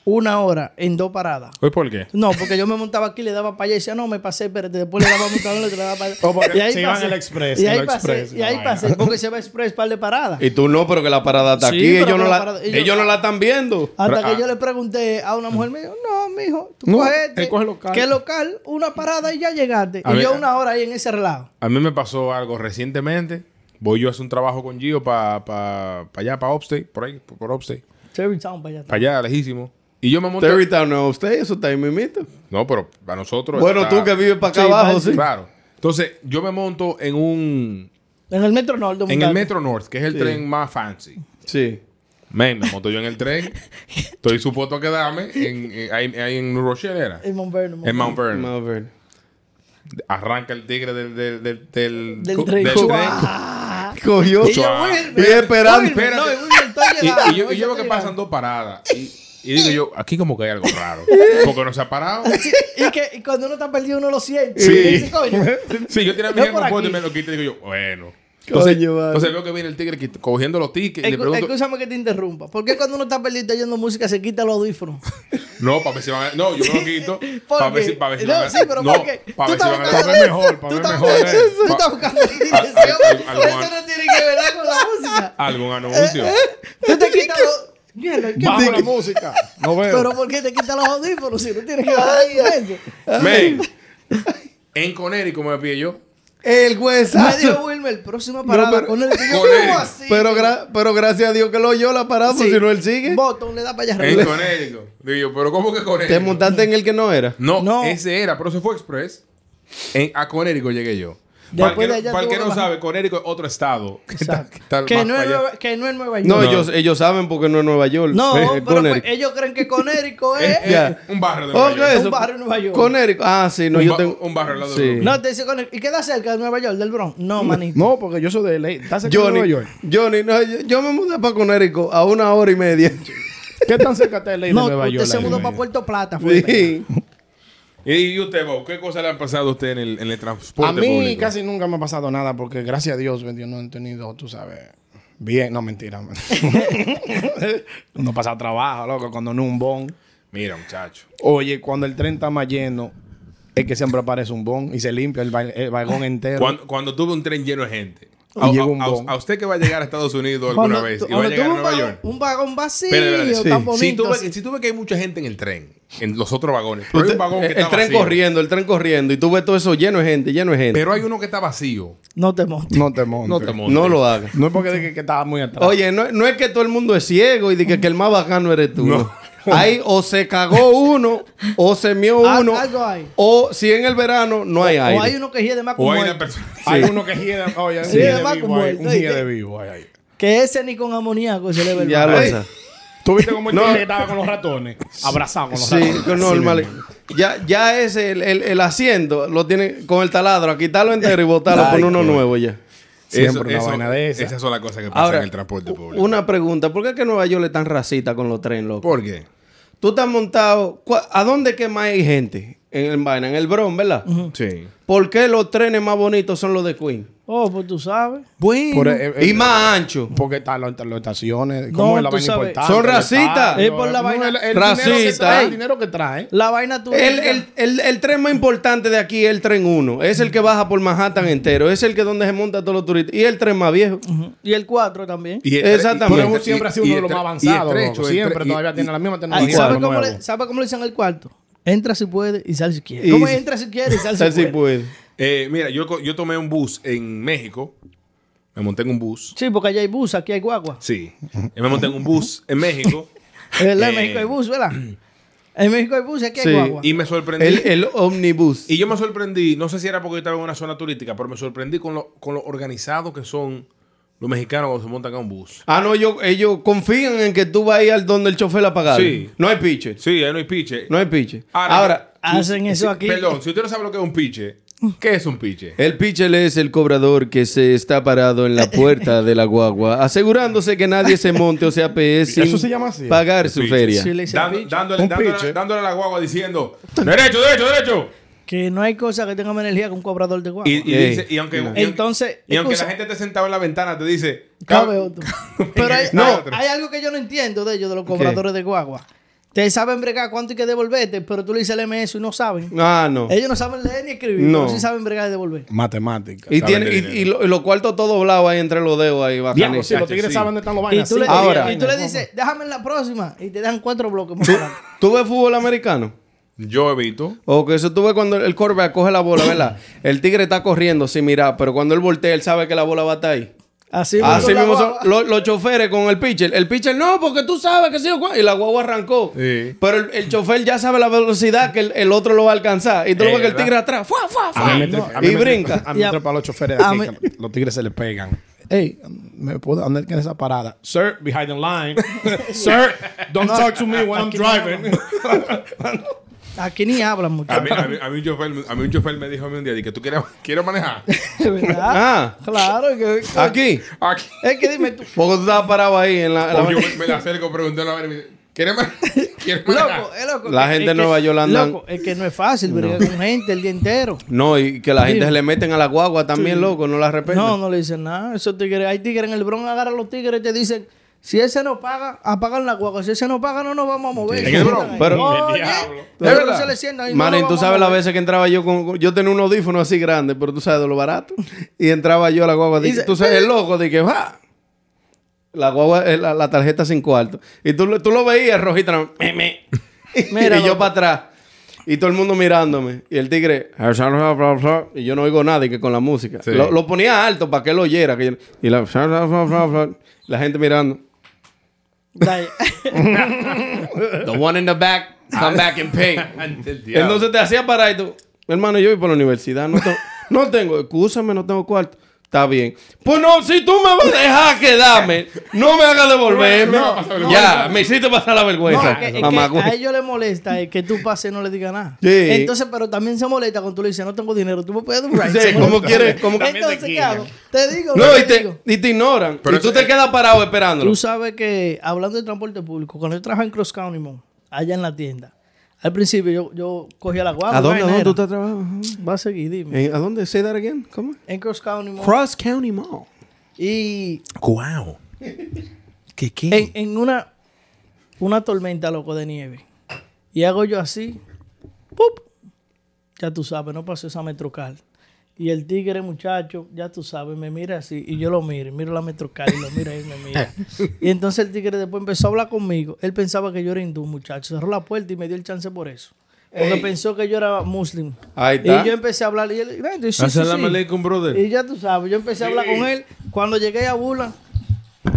Speaker 3: una hora en dos paradas.
Speaker 1: ¿Hoy por qué?
Speaker 3: No, porque yo me montaba aquí, le daba para allá y decía, no, me pasé, espérate, después le daba montador, le daba para allá.
Speaker 4: O porque
Speaker 3: Y ahí
Speaker 4: se iban el express,
Speaker 3: Y
Speaker 4: en
Speaker 3: ahí
Speaker 4: el
Speaker 3: pasé,
Speaker 4: express,
Speaker 3: y ahí pasé, porque se va express par de paradas.
Speaker 2: Y tú no, pero que la parada está
Speaker 3: Sí,
Speaker 2: aquí.
Speaker 3: pero
Speaker 2: Ellos, no
Speaker 3: que la parada-
Speaker 2: ellos,
Speaker 3: ellos-
Speaker 2: no la están viendo.
Speaker 3: Hasta
Speaker 1: Pero,
Speaker 3: que
Speaker 1: ah.
Speaker 3: yo le pregunté a una mujer, me dijo, no, mijo, tú
Speaker 4: No,
Speaker 3: coges este,
Speaker 4: coge local.
Speaker 3: ¿Qué local? Una parada y ya llegaste.
Speaker 1: A
Speaker 3: y yo una hora ahí en ese relajo.
Speaker 1: A mí me pasó algo recientemente. Voy yo a hacer un trabajo con Gio para pa, pa allá, para Upstate, por ahí, por, por Upstate.
Speaker 3: Town para allá.
Speaker 1: Para allá, lejísimo. Y yo me monté...
Speaker 2: Terrytown no, usted, eso está ahí mismito.
Speaker 1: No, pero para nosotros...
Speaker 2: Bueno,
Speaker 1: está-
Speaker 2: tú que vives para acá
Speaker 3: Sí,
Speaker 2: abajo, sí.
Speaker 1: Claro. Entonces, yo me monto en un...
Speaker 3: En el Metro Norte.
Speaker 1: En el. Metro North, que es el tren más fancy.
Speaker 2: Sí.
Speaker 1: Men, me monto yo en el tren. Estoy supuesto a quedarme en, en- ahí, ahí en New Rochelle, ¿era?
Speaker 3: En Mount Vernon.
Speaker 1: En Mount Vernon.
Speaker 2: Ver.
Speaker 1: Arranca el tigre del... Del, del, del,
Speaker 3: Del
Speaker 1: del
Speaker 3: tren.
Speaker 1: tren.
Speaker 2: Cogió.
Speaker 3: Y yo. Wilmer,
Speaker 2: Y esperando.
Speaker 3: No, y
Speaker 1: Y,
Speaker 3: llegando,
Speaker 1: y yo, y yo veo que pasan dos paradas. Y, y digo yo, aquí como que hay algo raro. Porque no se ha parado.
Speaker 3: Sí, y que y cuando uno está perdido uno lo siente.
Speaker 1: Sí.
Speaker 3: Y dice, coño,
Speaker 1: Sí, yo tiré mi
Speaker 3: No
Speaker 1: ejemplo y me lo quito y digo yo, bueno. Entonces,
Speaker 2: Coño, vale.
Speaker 1: entonces veo que viene el tigre cogiendo los tickets y le
Speaker 3: Escu-
Speaker 1: pregunto,
Speaker 3: Escúchame que te interrumpa. ¿Por qué cuando uno está perdido y está oyendo música se quita los audífonos?
Speaker 1: no, para ver si van a... No, yo me lo quito
Speaker 3: ¿Por
Speaker 1: para ver si, para ver si
Speaker 3: No,
Speaker 1: van a...
Speaker 3: sí,
Speaker 1: para ver si van a...
Speaker 4: Para ver mejor, para
Speaker 3: Tú
Speaker 4: ver
Speaker 3: estás
Speaker 4: mejor,
Speaker 3: buscando-
Speaker 4: eh.
Speaker 3: Tú estás buscando dirección. Eso no tiene que ver con la música.
Speaker 1: Algún anuncio.
Speaker 3: Tú te quitas los... Mierda, ¿qué
Speaker 4: Bajo
Speaker 3: te-
Speaker 4: la música. No veo.
Speaker 3: Pero ¿por qué te quitas los audífonos si no tienes que bajar el?
Speaker 1: Men, en Conérico me pillé yo.
Speaker 3: Me
Speaker 2: El
Speaker 3: dijo
Speaker 2: huesazo.
Speaker 3: Wilmer, próxima parada
Speaker 2: pero-
Speaker 3: con él. Y yo,
Speaker 1: con él.
Speaker 3: ¿cómo así?
Speaker 2: Pero, gra- pero gracias a Dios que lo oyó la parada, pues
Speaker 3: Sí.
Speaker 2: si no él sigue.
Speaker 3: Botón le da para allá
Speaker 1: En
Speaker 3: arriba.
Speaker 1: Conérico. Digo pero ¿cómo que
Speaker 2: Te
Speaker 1: Conérico?
Speaker 2: montaste en el que no era.
Speaker 1: No,
Speaker 3: No.
Speaker 1: ese era, pero se fue Express. En, a Conérico llegué yo.
Speaker 3: Después
Speaker 1: para el
Speaker 3: de
Speaker 1: que, no- para el
Speaker 3: tuvo
Speaker 1: que
Speaker 3: que
Speaker 1: no
Speaker 3: bajar.
Speaker 1: sabe, Conérico es otro estado. Que está-
Speaker 3: Exacto.
Speaker 1: que está
Speaker 3: Que
Speaker 1: más
Speaker 3: no, es. Nueva, que no es Nueva York.
Speaker 2: No,
Speaker 1: No.
Speaker 2: Ellos, ellos saben porque no es Nueva York.
Speaker 3: No, pero pues,
Speaker 2: Connecticut.
Speaker 3: ellos creen que Conérico es...
Speaker 1: Es- un barrio de Nueva
Speaker 2: ¿qué
Speaker 1: York.
Speaker 2: es
Speaker 3: un barrio en Nueva York.
Speaker 2: Connecticut. Ah, sí, no,
Speaker 1: un,
Speaker 2: yo
Speaker 1: ba-
Speaker 2: tengo.
Speaker 1: un barrio al lado de
Speaker 2: Sí.
Speaker 1: Brooklyn.
Speaker 3: No, te dice Conérico. ¿Y queda cerca de Nueva York, del Bronx? No, manito.
Speaker 4: No, porque yo soy de ley. ¿Estás cerca de
Speaker 2: Johnny,
Speaker 4: Nueva York?
Speaker 2: Johnny, no, yo, yo me mudé para Connecticut a una hora y media.
Speaker 4: ¿Qué tan cerca está de ley de
Speaker 3: No,
Speaker 4: Nueva
Speaker 3: usted
Speaker 4: York?
Speaker 3: se
Speaker 4: la
Speaker 3: mudó
Speaker 4: de
Speaker 3: para? Puerto Plata. fue.
Speaker 2: Sí.
Speaker 1: ¿Y usted, Bob, qué cosas le han pasado a usted en el, en el transporte
Speaker 4: A mí
Speaker 1: público?
Speaker 4: casi nunca me ha pasado nada porque gracias a Dios yo no he tenido, tú sabes, bien, no mentira. no pasa trabajo, loco, cuando no un bon.
Speaker 1: Mira, muchacho.
Speaker 4: Oye, cuando el tren está más lleno, es que siempre aparece un bon y se limpia el, ba- el vagón entero.
Speaker 1: Cuando, cuando tuve un tren lleno de gente. A,
Speaker 4: llega
Speaker 1: a-
Speaker 4: un
Speaker 1: a-
Speaker 4: bon.
Speaker 1: a usted que va a llegar a Estados Unidos alguna
Speaker 3: Cuando
Speaker 1: vez y va a llegar a Nueva
Speaker 3: vagón-
Speaker 1: York.
Speaker 3: Un vagón vacío,
Speaker 1: Si
Speaker 3: bonito.
Speaker 1: tú, ves,
Speaker 3: así.
Speaker 1: si tú ves que hay mucha gente en el tren, en los otros vagones, pero hay un vagón que
Speaker 2: el,
Speaker 1: está
Speaker 2: el tren
Speaker 1: vacío,
Speaker 2: corriendo, el tren corriendo. Y tú ves todo eso lleno de gente, lleno de gente.
Speaker 1: Pero hay uno que está vacío.
Speaker 3: No te montes.
Speaker 4: no te montes.
Speaker 1: No
Speaker 4: No,
Speaker 1: te montes.
Speaker 2: no lo hagas.
Speaker 4: es porque de que, que estaba muy atrás.
Speaker 2: Oye, no, no es que todo el mundo es ciego y de que, que el más bacano eres tú.
Speaker 1: No.
Speaker 2: Ahí o se cagó uno, o se mió uno,
Speaker 3: algo hay.
Speaker 2: o si en el verano no hay aire.
Speaker 3: O hay uno que gira de más
Speaker 1: O
Speaker 3: como
Speaker 1: hay una persona.
Speaker 4: Hay uno que gira, oye, un
Speaker 3: Sí,
Speaker 4: gira
Speaker 3: además
Speaker 4: de vivo
Speaker 3: como él,
Speaker 4: un
Speaker 3: ¿no?
Speaker 4: gira
Speaker 3: Y-
Speaker 4: de vivo ahí, ahí.
Speaker 3: Que ese ni con amoníaco se le ve el
Speaker 2: ya lo.
Speaker 4: ¿Tú viste cómo el
Speaker 2: No.
Speaker 4: tigre estaba con los ratones? Abrazado con los
Speaker 2: Sí,
Speaker 4: ratones. Así
Speaker 2: normal.
Speaker 4: mismo.
Speaker 2: Ya, ya ese, el, el, el asiento, lo tiene con el taladro, a quitarlo entero y botarlo,
Speaker 4: Ay,
Speaker 2: poner uno
Speaker 4: qué-
Speaker 2: nuevo ya.
Speaker 4: Siempre una vaina de esa.
Speaker 1: Esas son las cosas que pasan en el transporte
Speaker 2: u-
Speaker 1: público.
Speaker 2: una pregunta, ¿por qué es que Nueva York es tan racista con los trenes, loco?
Speaker 1: ¿Por qué?
Speaker 2: Tú estás montado, ¿cuá- ¿a dónde que más hay gente? En el vaina, en el Bronx, ¿verdad?
Speaker 1: Sí.
Speaker 2: ¿Por qué los trenes más bonitos son los de Queen?
Speaker 3: Oh, pues tú sabes.
Speaker 1: Bueno.
Speaker 4: Por- eh, eh,
Speaker 2: y más anchos.
Speaker 4: Porque están las estaciones.
Speaker 3: No,
Speaker 4: ¿Cómo es la vaina
Speaker 3: sabes.
Speaker 4: importante?
Speaker 2: Son
Speaker 4: el
Speaker 2: racistas.
Speaker 3: Es por la vaina-
Speaker 4: el- el
Speaker 2: Racista.
Speaker 4: dinero que trae,
Speaker 2: Ey.
Speaker 4: El dinero que trae.
Speaker 3: La vaina tú.
Speaker 2: El, el, el, el tren más importante de aquí es el tren 1. Es el que baja por Manhattan entero. Es el que donde se monta todos los turistas. Y el tren más viejo.
Speaker 3: Y el 4 también.
Speaker 1: Y el
Speaker 2: Exactamente.
Speaker 4: Pero siempre ha sido uno de
Speaker 1: el
Speaker 4: los más
Speaker 1: el
Speaker 4: avanzados.
Speaker 1: el
Speaker 4: Siempre todavía
Speaker 1: y-
Speaker 4: tiene la misma tecnología.
Speaker 3: ¿Y
Speaker 4: de
Speaker 3: sabe
Speaker 4: lo
Speaker 3: cómo, le, sabe cómo le dicen al cuarto? Entra si puede y sal si quiere.
Speaker 2: Y-
Speaker 3: ¿Cómo es? entra si quiere y sal si puede?
Speaker 2: puede.
Speaker 1: Eh, mira, yo, yo tomé un bus en México. Me monté en un bus.
Speaker 3: Sí, porque allá hay bus, aquí hay guagua.
Speaker 1: Sí. Yo me monté en un bus en México.
Speaker 3: Es verdad, en
Speaker 1: Eh,
Speaker 3: México hay bus, ¿verdad? En México hay bus y aquí hay
Speaker 2: Sí.
Speaker 3: guagua.
Speaker 1: Y me sorprendí.
Speaker 2: El, el omnibus.
Speaker 1: Y yo me sorprendí, no sé si era porque yo estaba en una zona turística, pero me sorprendí con lo, con lo organizados que son los mexicanos cuando se montan a un bus.
Speaker 2: Ah, no, ellos, ellos confían en que tú vas a ir al donde el chofer ha pagado.
Speaker 1: Sí.
Speaker 2: No hay piche.
Speaker 1: Sí, ahí no hay piche.
Speaker 2: No hay piche.
Speaker 1: Ahora,
Speaker 2: Ahora,
Speaker 3: Hacen eso aquí.
Speaker 1: Perdón, si usted no sabe lo que es un piche, ¿qué es un piche?
Speaker 2: el pitcher es el cobrador que se está parado en la puerta de la guagua, asegurándose que nadie se monte o sea PS sin
Speaker 4: ¿Eso se llama así?
Speaker 2: pagar su feria.
Speaker 3: Sí, le piche.
Speaker 1: dándole,
Speaker 4: piche.
Speaker 1: dándole a la guagua diciendo, derecho, derecho, derecho.
Speaker 3: Que no hay cosa que tenga más energía que un cobrador de guagua.
Speaker 1: Y, dice, y aunque,
Speaker 3: Entonces,
Speaker 1: y aunque
Speaker 3: excusa-
Speaker 1: la gente esté sentado en la ventana, te dice,
Speaker 3: Cabe otro. Pero hay,
Speaker 1: No.
Speaker 3: hay- hay algo que yo no entiendo de ellos, de los cobradores de guagua. Te saben bregar cuánto hay que devolverte, pero tú le dices el MS y no saben.
Speaker 2: Ah, no.
Speaker 3: Ellos no saben leer ni escribir,
Speaker 2: No.
Speaker 3: pero sí saben bregar y devolver.
Speaker 4: Matemática.
Speaker 2: Y, tiene, y, lo- y los cuartos todos doblados ahí entre los dedos ahí,
Speaker 4: Diablo, sí, los tigres
Speaker 1: Sí.
Speaker 4: saben dónde están los
Speaker 3: Y
Speaker 4: vainas.
Speaker 3: tú, le,
Speaker 4: sí.
Speaker 2: Ahora.
Speaker 3: y tú le dices, déjame en la próxima, y te dan cuatro bloques más adelante.
Speaker 2: ¿Tú ves fútbol americano?
Speaker 1: Yo evito.
Speaker 2: O que eso tú ves cuando el quarterback coge la bola, ¿verdad? El tigre está corriendo sin mirar, pero cuando él voltea, él sabe que la bola va a estar ahí.
Speaker 3: Así,
Speaker 2: Así mismo son los, los choferes con el pitcher. El pitcher, no, porque tú sabes que sí o cuál. Y la guagua arrancó.
Speaker 1: Sí.
Speaker 2: Pero el, el chofer ya sabe la velocidad que el, el otro lo va a alcanzar. Y tú lo ves que el tigre atrás. ¡Fua, fua, fua!
Speaker 4: A mí me tre- a mí
Speaker 2: y brinca.
Speaker 4: A mí me trepa los choferes aquí,
Speaker 3: mí-
Speaker 4: que los tigres se le pegan. Hey, ¿me puedo dónde es esa parada? Sir, behind the line. Sir, don't talk to me when I'm
Speaker 3: no
Speaker 4: driving.
Speaker 3: Aquí ni hablan mucho.
Speaker 1: A mí, a mí- a mí un chofer, a mí un chofer me dijo a mí un día, di que tú quieres, quieres manejar.
Speaker 3: ¿Verdad?
Speaker 2: Ah,
Speaker 3: Claro. Que,
Speaker 2: aquí.
Speaker 1: Aquí.
Speaker 3: Es que dime tú.
Speaker 2: Porque tú estabas parado ahí en la. en la-
Speaker 1: O yo me, me le acerco, pregunté a la vaina y me dice, ¿quieres manejar?
Speaker 3: Loco, es loco.
Speaker 2: La gente
Speaker 3: es
Speaker 2: en Nueva York andan-
Speaker 3: Loco, es que no es fácil bregar con gente el día entero.
Speaker 2: No, y que la gente se le meten a la guagua también, loco, no la respetan.
Speaker 3: No, no le dicen nada. Esos tigres, hay tigres en el Bronx, agarran a los tigres y te dicen, si ese no paga, apagan la guagua. Si ese no paga, no nos vamos a mover.
Speaker 1: Bronx.
Speaker 2: Pero-
Speaker 3: Oye,
Speaker 1: El diablo.
Speaker 3: pero
Speaker 2: verdad.
Speaker 3: se le sientan y no nos
Speaker 2: tú sabes las veces que entraba yo con, Yo tenía un audífono así grande, pero tú sabes de lo barato. Y entraba yo a la guagua. tú sabes, el loco, de que va. La guagua, eh, la, la tarjeta sin cuarto. Y tú, lo- tú lo veías rojita. me, me.
Speaker 3: Mira,
Speaker 2: y yo para atrás. Y todo el mundo mirándome. Y el tigre. Y yo no oigo nada y que con la música.
Speaker 1: Sí.
Speaker 2: Lo, lo ponía alto para que él oyera. que yo- y la, la gente mirando.
Speaker 3: Dale.
Speaker 2: The one in the back, come back and pay. Entonces te hacía parar y tú, hermano, yo voy por la universidad, no tengo, no tengo, excúsame, no tengo cuarto. Está bien. Pues no, si tú me vas a dejar quedarme, no me hagas devolverme.
Speaker 1: No, no, no,
Speaker 2: ya, me hiciste pasar la vergüenza.
Speaker 3: es que, es que
Speaker 2: mamá,
Speaker 3: a ellos les molesta es que tú pases y no le digas nada.
Speaker 2: Sí.
Speaker 3: Entonces, pero también se molesta cuando tú le dices, no tengo dinero, tú me puedes dar un ride.
Speaker 2: Sí, como quieres, como
Speaker 3: Entonces, ¿qué hago? Te digo,
Speaker 2: No, y te,
Speaker 3: digo.
Speaker 2: y te ignoran.
Speaker 1: Pero
Speaker 2: y tú te quedas parado esperándolo.
Speaker 3: Tú sabes que, hablando de transporte público, cuando yo trabajaba en Cross County, allá en la tienda, al principio yo, yo cogía la guagua.
Speaker 2: ¿A dónde, a dónde tú estás trabajando?
Speaker 3: Va a seguir, dime.
Speaker 2: ¿A dónde? Say that again. ¿Cómo?
Speaker 3: En Cross County, Mon.
Speaker 2: Cross County Mall.
Speaker 3: Y
Speaker 1: Wow. ¿Qué qué?
Speaker 3: en, en una, una tormenta, loco, de nieve. Y hago yo así. ¡pup! Ya tú sabes, no pasó esa metrocal. Y el tigre, muchacho, ya tú sabes, me mira así. Y yo lo miro, miro la metrocal y lo mira y me mira. y entonces el tigre después empezó a hablar conmigo. Él pensaba que yo era hindú, muchacho. Cerró la puerta y me dio el chance por eso. Porque
Speaker 2: Ey.
Speaker 3: pensó que yo era muslim.
Speaker 2: Ahí está.
Speaker 3: Y yo empecé a hablar y él, "Ven, sí, sí, sí".
Speaker 1: brother.
Speaker 3: Y ya tú sabes, yo empecé a hablar con él. Cuando llegué a Bula,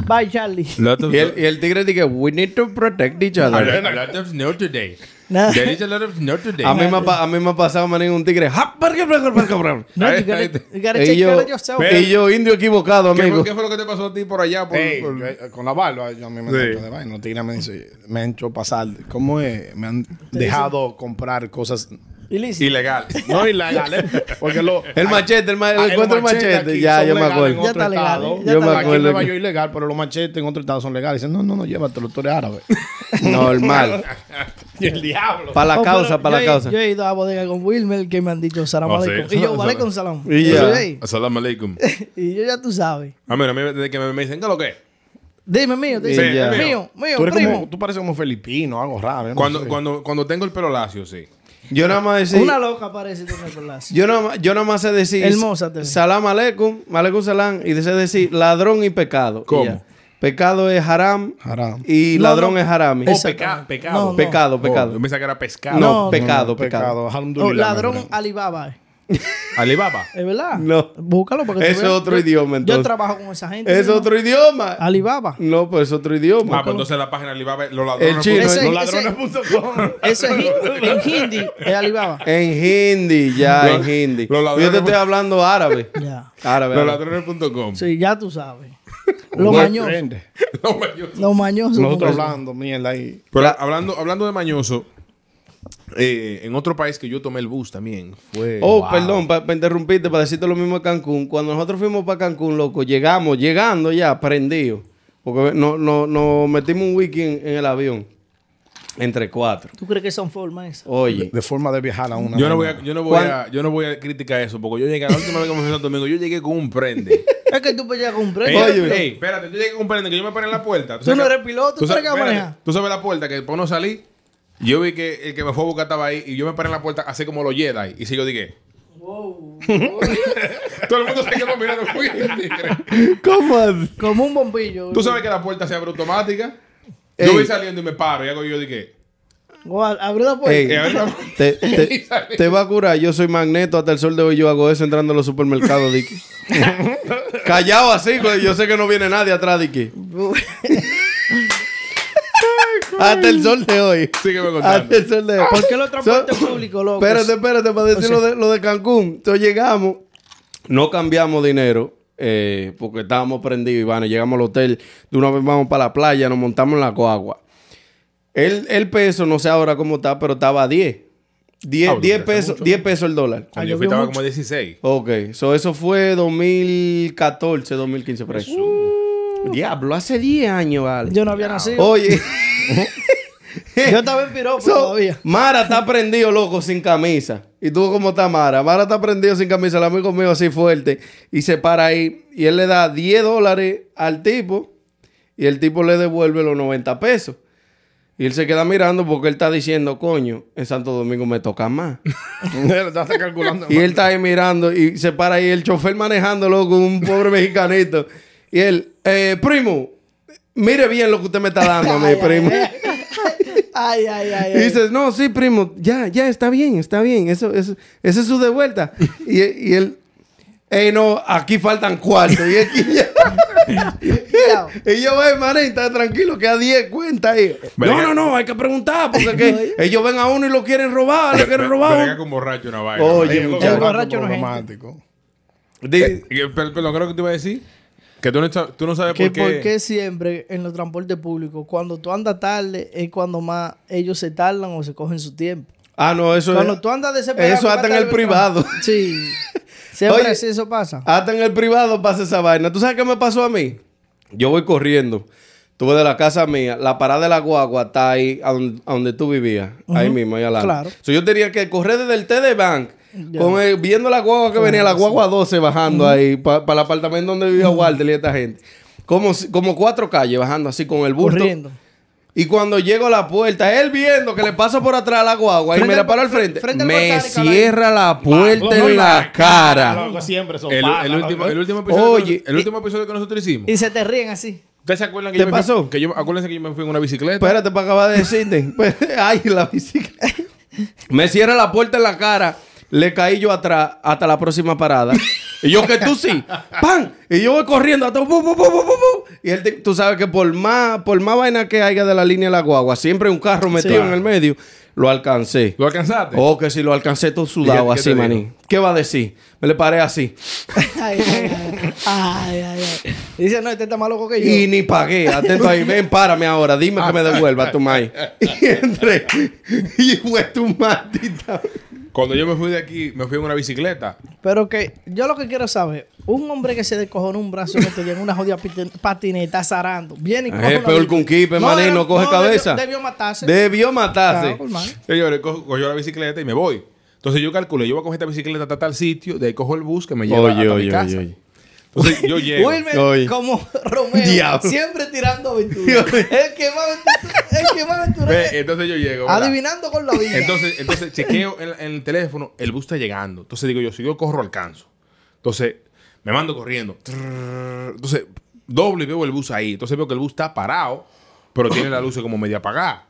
Speaker 3: bye Charlie.
Speaker 2: Y el, y el tigre dice, we need to protect each other.
Speaker 1: lot, a lot of today. There is a lot of snow today.
Speaker 2: A mí, me ha, a mí me ha pasado, manín, un tigre.
Speaker 3: No, you gotta, you
Speaker 2: Y yo,
Speaker 3: yourself.
Speaker 2: Y yo, indio equivocado,
Speaker 1: ¿Qué,
Speaker 2: amigo.
Speaker 1: fue, qué fue lo que te pasó a ti por allá? Por, por-
Speaker 4: eh, con la barba, yo a mí me
Speaker 1: Sí.
Speaker 4: de vaina. Los tigres me dicen, me han hecho pasar. ¿Cómo es? Me han dejado comprar cosas
Speaker 3: Ilícito.
Speaker 1: Ilegal.
Speaker 4: no ilegales. Porque lo,
Speaker 2: El machete, el, ma- el
Speaker 4: Ah,
Speaker 2: encuentro el machete.
Speaker 4: aquí
Speaker 2: Ya,
Speaker 4: son
Speaker 2: yo me acuerdo.
Speaker 4: en
Speaker 3: Ya
Speaker 4: otro
Speaker 3: está legal,
Speaker 4: estado.
Speaker 3: ¿eh? Ya
Speaker 2: Yo
Speaker 3: está
Speaker 2: me
Speaker 3: legal.
Speaker 4: Aquí en
Speaker 2: acuerdo
Speaker 4: Nueva York ilegal, pero los machetes en otros estados son legales. Dicen, no, no, no, llévatelo, tú eres árabe.
Speaker 2: Normal.
Speaker 4: y el diablo.
Speaker 2: Para la
Speaker 3: Oh,
Speaker 2: causa, para la causa.
Speaker 3: Yo he ido a bodega con Wilmer que me han dicho salam
Speaker 1: Oh, sí.
Speaker 3: aleikum. Y yo,
Speaker 1: Salam-
Speaker 3: vale con salam.
Speaker 2: Y
Speaker 3: Yo
Speaker 2: ya.
Speaker 1: Assalamu alaikum.
Speaker 3: Y yo ya tú sabes.
Speaker 1: A mí, a mí desde que me, me dicen, ¿qué es lo que es?
Speaker 3: Dime mío, te
Speaker 2: Sí, ya.
Speaker 3: mío, mío,
Speaker 4: Tú, eres
Speaker 3: primo.
Speaker 4: como, tú pareces como filipino, algo raro. no
Speaker 1: Cuando, cuando, cuando tengo el pelo lacio, sí.
Speaker 2: Yo nada más decir.
Speaker 3: Una loca parece tú me acordás.
Speaker 2: Yo nada, más- yo nada más sé decir.
Speaker 3: Hermosa te.
Speaker 2: Salam aleikum, aleikum salam. Y sé decir ladrón y pecado.
Speaker 1: ¿Cómo?
Speaker 2: Y. Pecado es haram.
Speaker 4: Haram.
Speaker 2: Y
Speaker 3: No,
Speaker 2: ladrón
Speaker 3: no.
Speaker 2: es harami.
Speaker 1: Oh, peca- pecado.
Speaker 3: No, no.
Speaker 2: Pecado,
Speaker 1: Oh,
Speaker 2: pecado.
Speaker 1: yo pensaba que era pescado.
Speaker 2: No,
Speaker 3: No,
Speaker 2: pecado,
Speaker 4: No, no,
Speaker 2: pecado.
Speaker 3: Oh, ladrón. Alibaba.
Speaker 1: Alibaba.
Speaker 3: ¿Es verdad?
Speaker 2: No.
Speaker 3: Búscalo porque
Speaker 2: es otro idioma,
Speaker 3: Yo trabajo con esa gente.
Speaker 2: Es
Speaker 3: ¿no?
Speaker 2: otro idioma.
Speaker 3: Alibaba.
Speaker 2: No, pues es otro
Speaker 1: Ah,
Speaker 2: idioma.
Speaker 1: pues entonces la página de Alibaba, los
Speaker 2: El
Speaker 1: ladrones.
Speaker 2: chino.
Speaker 3: Ese-
Speaker 4: Los
Speaker 3: ese-
Speaker 4: ladrones.com.
Speaker 3: Ese es en hindi es Alibaba.
Speaker 2: En hindi, ya,
Speaker 1: Los-
Speaker 2: en hindi.
Speaker 1: los ladrones-
Speaker 2: Yo te estoy hablando árabe.
Speaker 3: Ya.
Speaker 2: Árabe.
Speaker 1: Los ladrones.com.
Speaker 3: Sí, ya tú sabes. Los
Speaker 2: Bueno,
Speaker 3: mañosos.
Speaker 1: Los mañosos.
Speaker 3: Los mañosos.
Speaker 4: Nosotros hablando, mierda ahí.
Speaker 1: Pero hablando, hablando de mañoso, eh, en otro país que yo tomé el bus también fue.
Speaker 2: Oh,
Speaker 1: Wow.
Speaker 2: perdón, para interrumpirte, para decirte lo mismo de Cancún. Cuando nosotros fuimos para Cancún, loco, llegamos, llegando ya, prendidos. Porque no, no, nos metimos un weekend en el avión. Entre cuatro.
Speaker 3: ¿Tú crees que son formas esas?
Speaker 2: Oye.
Speaker 4: De forma de viajar a una.
Speaker 1: Yo no, voy a, yo, no voy a, yo no voy a criticar eso, porque yo llegué, la última vez que me fui a Santo Domingo, yo llegué con un prende.
Speaker 3: Es que tú puedes llegar con un.
Speaker 2: Oye.
Speaker 1: ey, espérate, yo llegué con un prende que yo me paré en la puerta.
Speaker 3: Tú no eres piloto, ¿tú
Speaker 1: sabes-
Speaker 3: que vas a
Speaker 1: espérate,
Speaker 3: manejar?
Speaker 1: Tú sabes la puerta que por no salir, yo vi que el que me fue a buscar estaba ahí y yo me paré en la puerta así como los Jedi. Y si yo dije,
Speaker 3: Wow.
Speaker 1: todo el mundo se quedó mirando. muy tigre.
Speaker 2: ¿Cómo así?
Speaker 3: Como un bombillo.
Speaker 1: Tú sabes que la puerta se abre automática.
Speaker 2: Ey.
Speaker 1: Yo voy saliendo y me paro y hago yo dije,
Speaker 3: O a- Abre la puerta.
Speaker 2: Ey, te, te- te va a curar. Yo soy magneto. Hasta el sol de hoy yo hago eso entrando a los supermercados, Dicky. Callado así. Yo sé que no viene nadie atrás, Dicky. Hasta el sol de hoy.
Speaker 1: sígueme contando.
Speaker 2: Hasta el sol de hoy.
Speaker 3: ¿Por qué los transportes
Speaker 2: So-
Speaker 3: públicos, loco?
Speaker 2: Espérate, espérate, para decir lo de, lo de Cancún. Entonces llegamos, no cambiamos dinero, eh, porque estábamos prendidos, Iván. Llegamos al hotel, de una vez vamos para la playa, nos montamos en la coagua. El, el peso, no sé ahora cómo está, pero estaba a 10. 10,
Speaker 1: Ah,
Speaker 2: 10
Speaker 1: hace
Speaker 2: pesos,
Speaker 1: mucho.
Speaker 2: 10 pesos el dólar.
Speaker 1: Cuando
Speaker 3: Ah,
Speaker 1: yo fui estaba
Speaker 3: mucho.
Speaker 1: como 16.
Speaker 2: Ok, so eso fue 2014, 2015, por ahí. Diablo, hace 10 años, vale.
Speaker 3: Yo no había nacido.
Speaker 2: Oye.
Speaker 3: Yo estaba en piropo
Speaker 2: So,
Speaker 3: todavía.
Speaker 2: Mara está prendido, loco, sin camisa. ¿Y tú cómo está Mara? Mara está prendido sin camisa, el amigo mío así fuerte. Y se para ahí. Y él le da 10 dólares al tipo. Y el tipo le devuelve los 90 pesos. Y él se queda mirando porque él está diciendo, coño, en Santo Domingo me toca más.
Speaker 4: Está calculando.
Speaker 2: y él está ahí mirando y se para ahí el chofer manejando, loco, un pobre mexicanito. Y él, eh, primo, mire bien lo que usted me está dando a mí, primo.
Speaker 3: Ay, ay, ay.
Speaker 2: Y
Speaker 3: ay.
Speaker 2: dices, no, sí, primo, ya, ya, está bien, está bien. Eso, eso, ese es su de vuelta. y, y él, ey, no, aquí faltan cuartos. Y, aquí ya- y yo, ven, manín, está tranquilo, que a 10 cuenta ahí. No, no, no, hay que preguntar, porque que ellos ven a uno y lo quieren robar, lo quieren robar.
Speaker 1: con borracho una vaina.
Speaker 2: Oye, muchacho.
Speaker 3: Borracho no es
Speaker 4: romántico.
Speaker 1: Eh, Perdón, creo que te iba a decir que tú no, tú no sabes
Speaker 3: Que
Speaker 1: por qué.
Speaker 3: por qué siempre en los transportes públicos, cuando tú andas tarde, es cuando más ellos se tardan o se cogen su tiempo.
Speaker 2: Ah, no, eso
Speaker 3: Cuando
Speaker 2: es.
Speaker 3: tú andas desesperado.
Speaker 2: Eso hasta en el privado.
Speaker 3: Sí. Siempre
Speaker 2: Oye.
Speaker 3: así eso pasa.
Speaker 2: Hasta en el privado pasa esa vaina. ¿Tú sabes qué me pasó a mí? Yo voy corriendo. Tuve de la casa mía, la parada de la guagua está ahí a donde, a donde tú vivías. Ahí mismo, ahí al lado.
Speaker 3: Claro.
Speaker 2: So, yo tenía que correr desde el TD Bank.
Speaker 3: Ya.
Speaker 2: con el- viendo la guagua que venía, la guagua 12 bajando ahí para el apartamento donde vivía Walter y esta gente. Como, como cuatro calles bajando así con el bulto.
Speaker 3: Corriendo.
Speaker 2: Y cuando llego a la puerta, él viendo que le paso por atrás a la guagua y me la paro al
Speaker 3: fre-
Speaker 2: frente, me cierra la puerta
Speaker 4: no,
Speaker 2: en la
Speaker 4: no,
Speaker 2: cara.
Speaker 4: Siempre son
Speaker 1: El,
Speaker 4: panas,
Speaker 1: el último, el último episodio,
Speaker 2: Oye,
Speaker 1: que, el último episodio que nosotros hicimos.
Speaker 3: Y se te ríen así.
Speaker 1: ¿Ustedes se acuerdan que
Speaker 2: ¿Te
Speaker 1: yo me fui-
Speaker 2: pasó?
Speaker 1: que yo, acuérdense que yo me fui en una bicicleta.
Speaker 2: Espérate, para acabar de decirte. Ay, la bicicleta. Me cierra la puerta en la cara. Le caí yo atrás hasta la próxima parada. Y yo que tú sí. ¡Pam! Y yo voy corriendo pu, pu, pu, pu, pu. Y él, te- tú sabes que por más, por más vaina que haya de la línea de la guagua, siempre un carro metido en el medio, lo alcancé.
Speaker 1: ¿Lo alcanzaste?
Speaker 2: Oh, que si lo alcancé todo sudado
Speaker 1: ¿Y qué- qué
Speaker 2: así, maní. ¿Qué va a decir? Me le paré así.
Speaker 3: Ay, ay, ay. ay, ay, ay. Y dice, no, este está más loco que yo.
Speaker 2: Y ni pagué. Atento ahí. Ven, párame ahora. Dime que me devuelva tu maíz. Y entré. Y fue tu maldita.
Speaker 1: Cuando yo me fui de aquí, me fui en una bicicleta.
Speaker 3: Pero que yo lo que quiero saber, un hombre que se descojonó un brazo que en una jodida patineta zarando, viene y coge
Speaker 2: Es
Speaker 3: una
Speaker 2: peor que un kipe, maní,
Speaker 3: era-
Speaker 2: no coge cabeza.
Speaker 3: Debió, matarse.
Speaker 2: Debió matarse.
Speaker 3: Claro.
Speaker 1: Señores, cojo, cojo la bicicleta y me voy. Entonces yo calculé, yo voy a coger esta bicicleta hasta tal sitio, de ahí cojo el bus que me lleva hasta mi casa. Entonces yo llego.
Speaker 3: Wilmer, como Romeo,
Speaker 2: Diablo.
Speaker 3: siempre tirando aventuras. el que más aventura, el que más aventura
Speaker 1: Ve,
Speaker 3: es.
Speaker 1: entonces yo llego. ¿verdad?
Speaker 3: Adivinando con la vida.
Speaker 1: Entonces, entonces chequeo en, en el teléfono, el bus está llegando. Entonces digo yo, si yo corro, alcanzo. Entonces, me mando corriendo. Entonces, doble y veo el bus ahí. Entonces veo que el bus está parado, pero tiene la luz como media apagada.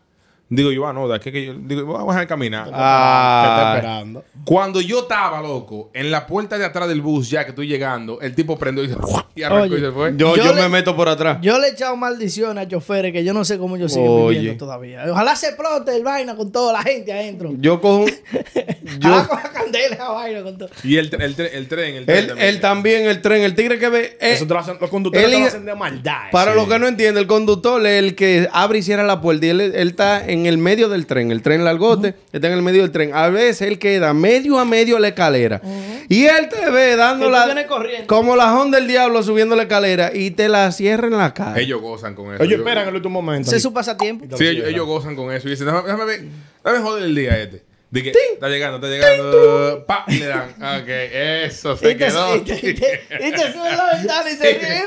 Speaker 1: Digo yo, ah, no, de aquí que yo. Digo, vamos a caminar.
Speaker 2: Ah.
Speaker 4: Te está esperando.
Speaker 1: Cuando yo estaba, loco, en la puerta de atrás del bus, ya que estoy llegando, el tipo prendió y, dice, y arrancó
Speaker 3: Oye,
Speaker 1: y se fue.
Speaker 2: Yo,
Speaker 3: Yo
Speaker 2: yo
Speaker 3: le-
Speaker 2: me meto por atrás.
Speaker 3: Yo le he echado maldiciones a choferes que yo no sé cómo ellos siguen
Speaker 2: Oye.
Speaker 3: viviendo todavía. Ojalá se explote el vaina con toda la gente adentro.
Speaker 2: Yo cojo.
Speaker 3: Ojalá
Speaker 2: yo,
Speaker 3: coja candela esa vaina con todo.
Speaker 1: Y el, el, el tren, el tren.
Speaker 2: él, él también, el tren, el tigre que ve. eh,
Speaker 4: Eso te lo hacen, los conductores
Speaker 2: él
Speaker 4: te lo hacen de maldad.
Speaker 2: Para
Speaker 4: sí.
Speaker 2: los que no entienden, el conductor es el que abre y cierra la puerta. Y él, él está en el medio del tren. El tren largote está en el medio del tren. A veces él queda medio a medio la escalera. Y él te ve dando la. Como la honda del diablo subiendo la escalera y te la cierra en la cara.
Speaker 1: Ellos gozan con eso.
Speaker 4: Ellos esperan en el último momento.
Speaker 3: Ese es su pasatiempo.
Speaker 1: Sí, ellos, ellos gozan con eso. Y dicen, déjame, déjame ver, déjame joder el día este. De que está llegando, está llegando. Pa, y le dan. Ok, eso se quedó.
Speaker 3: y te- y te- y te sube la ventana y se ríe.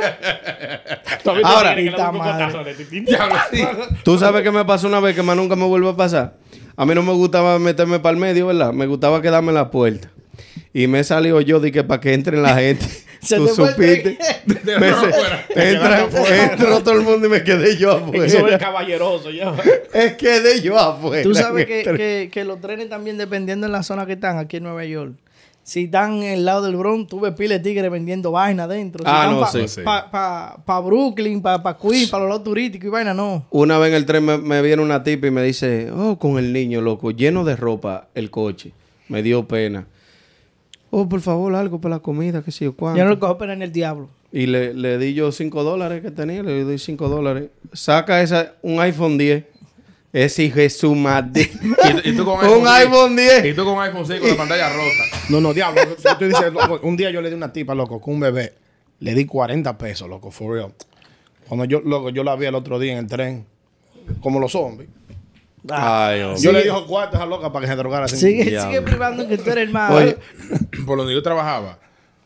Speaker 2: Ahora-
Speaker 4: un
Speaker 3: madre.
Speaker 1: Diablo, sí.
Speaker 2: Tú sabes que me pasó una vez que más nunca me vuelve a pasar. A mí no me gustaba meterme para el medio, ¿verdad? Me gustaba quedarme en la puerta. Y me salió yo de que para que entren la gente.
Speaker 3: Se
Speaker 2: Tú
Speaker 3: te fue el
Speaker 2: supiste.
Speaker 1: Te
Speaker 2: Me se- entra- entró todo el mundo y me quedé yo afuera.
Speaker 4: caballeroso ya.
Speaker 2: Es quedé yo afuera.
Speaker 3: Tú sabes que, que, que los trenes también, dependiendo en la zona que están, aquí en Nueva York. Si están en el lado del Bronx, tuve pile de tigres vendiendo vaina adentro. Si
Speaker 2: Ah, no,
Speaker 3: pa-
Speaker 2: sí.
Speaker 1: Sí.
Speaker 3: pa- pa- pa Brooklyn, para pa Queens, para los lados turísticos y vaina, no.
Speaker 2: Una vez en el tren me, me viene una tipa y me dice, oh, con el niño, loco, lleno de ropa el coche. Me dio pena. Oh, por favor, algo para la comida, qué sé yo cuánto.
Speaker 3: Yo no le cojo pena en el diablo.
Speaker 2: Y le, le di yo 5 dólares que tenía, le doy 5 dólares. Saca esa, un iPhone 10. Ese hijo de su madre.
Speaker 1: Y, y tú con
Speaker 2: un
Speaker 1: 6.
Speaker 2: iPhone 10.
Speaker 1: Y tú con iPhone 6 con la pantalla rota.
Speaker 4: No, no, diablo. yo te dice, loco, un día yo le di una tipa, loco, con un bebé. Le di 40 pesos, loco, for real. Cuando yo, loco, yo la vi el otro día en el tren, como los zombies.
Speaker 2: Ay.
Speaker 4: Yo le dije cuarto a esa loca para que se drogara. sin-
Speaker 3: Sigue, sigue privando que tú eres el.
Speaker 2: Oye,
Speaker 1: Por donde yo trabajaba,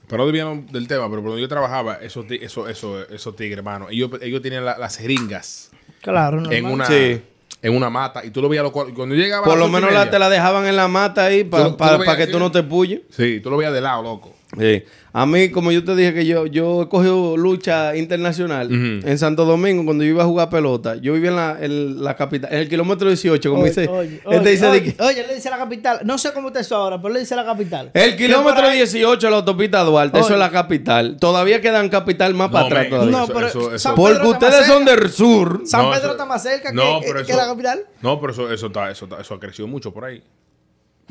Speaker 1: pero no desviamos del tema, pero por donde yo trabajaba, esos ti- eso, eso, esos tigres, hermano, ellos, ellos tenían la- las jeringas
Speaker 3: claro, normal.
Speaker 1: en una,
Speaker 2: Sí.
Speaker 1: en una mata y tú lo veías lo cual- cuando llegaba
Speaker 2: por lo menos la, te la dejaban en la mata ahí
Speaker 1: Tú-
Speaker 2: para
Speaker 1: veías
Speaker 2: que tú no te pulles.
Speaker 1: Sí, tú lo veías de lado, loco.
Speaker 2: Sí. A mí, como yo te dije que yo, yo he cogido lucha internacional en Santo Domingo cuando yo iba a jugar pelota. Yo vivía en la, en la capital, en el kilómetro 18, como
Speaker 3: Oye,
Speaker 2: dice.
Speaker 3: oye,
Speaker 2: él te dice de
Speaker 3: oye,
Speaker 2: que-
Speaker 3: oye, él le dice la capital. No sé cómo te eso ahora, pero le dice la capital.
Speaker 2: El kilómetro
Speaker 3: por ahí-
Speaker 2: 18 de la autopista Duarte, eso es la capital. Todavía quedan capital más para atrás todavía.
Speaker 3: No, pero
Speaker 1: eso- eso-
Speaker 3: San
Speaker 2: Porque ustedes son del sur.
Speaker 3: San
Speaker 1: No,
Speaker 3: Pedro
Speaker 1: eso-
Speaker 3: está más cerca
Speaker 1: no,
Speaker 3: que,
Speaker 1: pero
Speaker 3: que
Speaker 1: eso-
Speaker 3: la capital.
Speaker 1: No, pero eso, eso, está, eso, está- eso ha crecido mucho por ahí.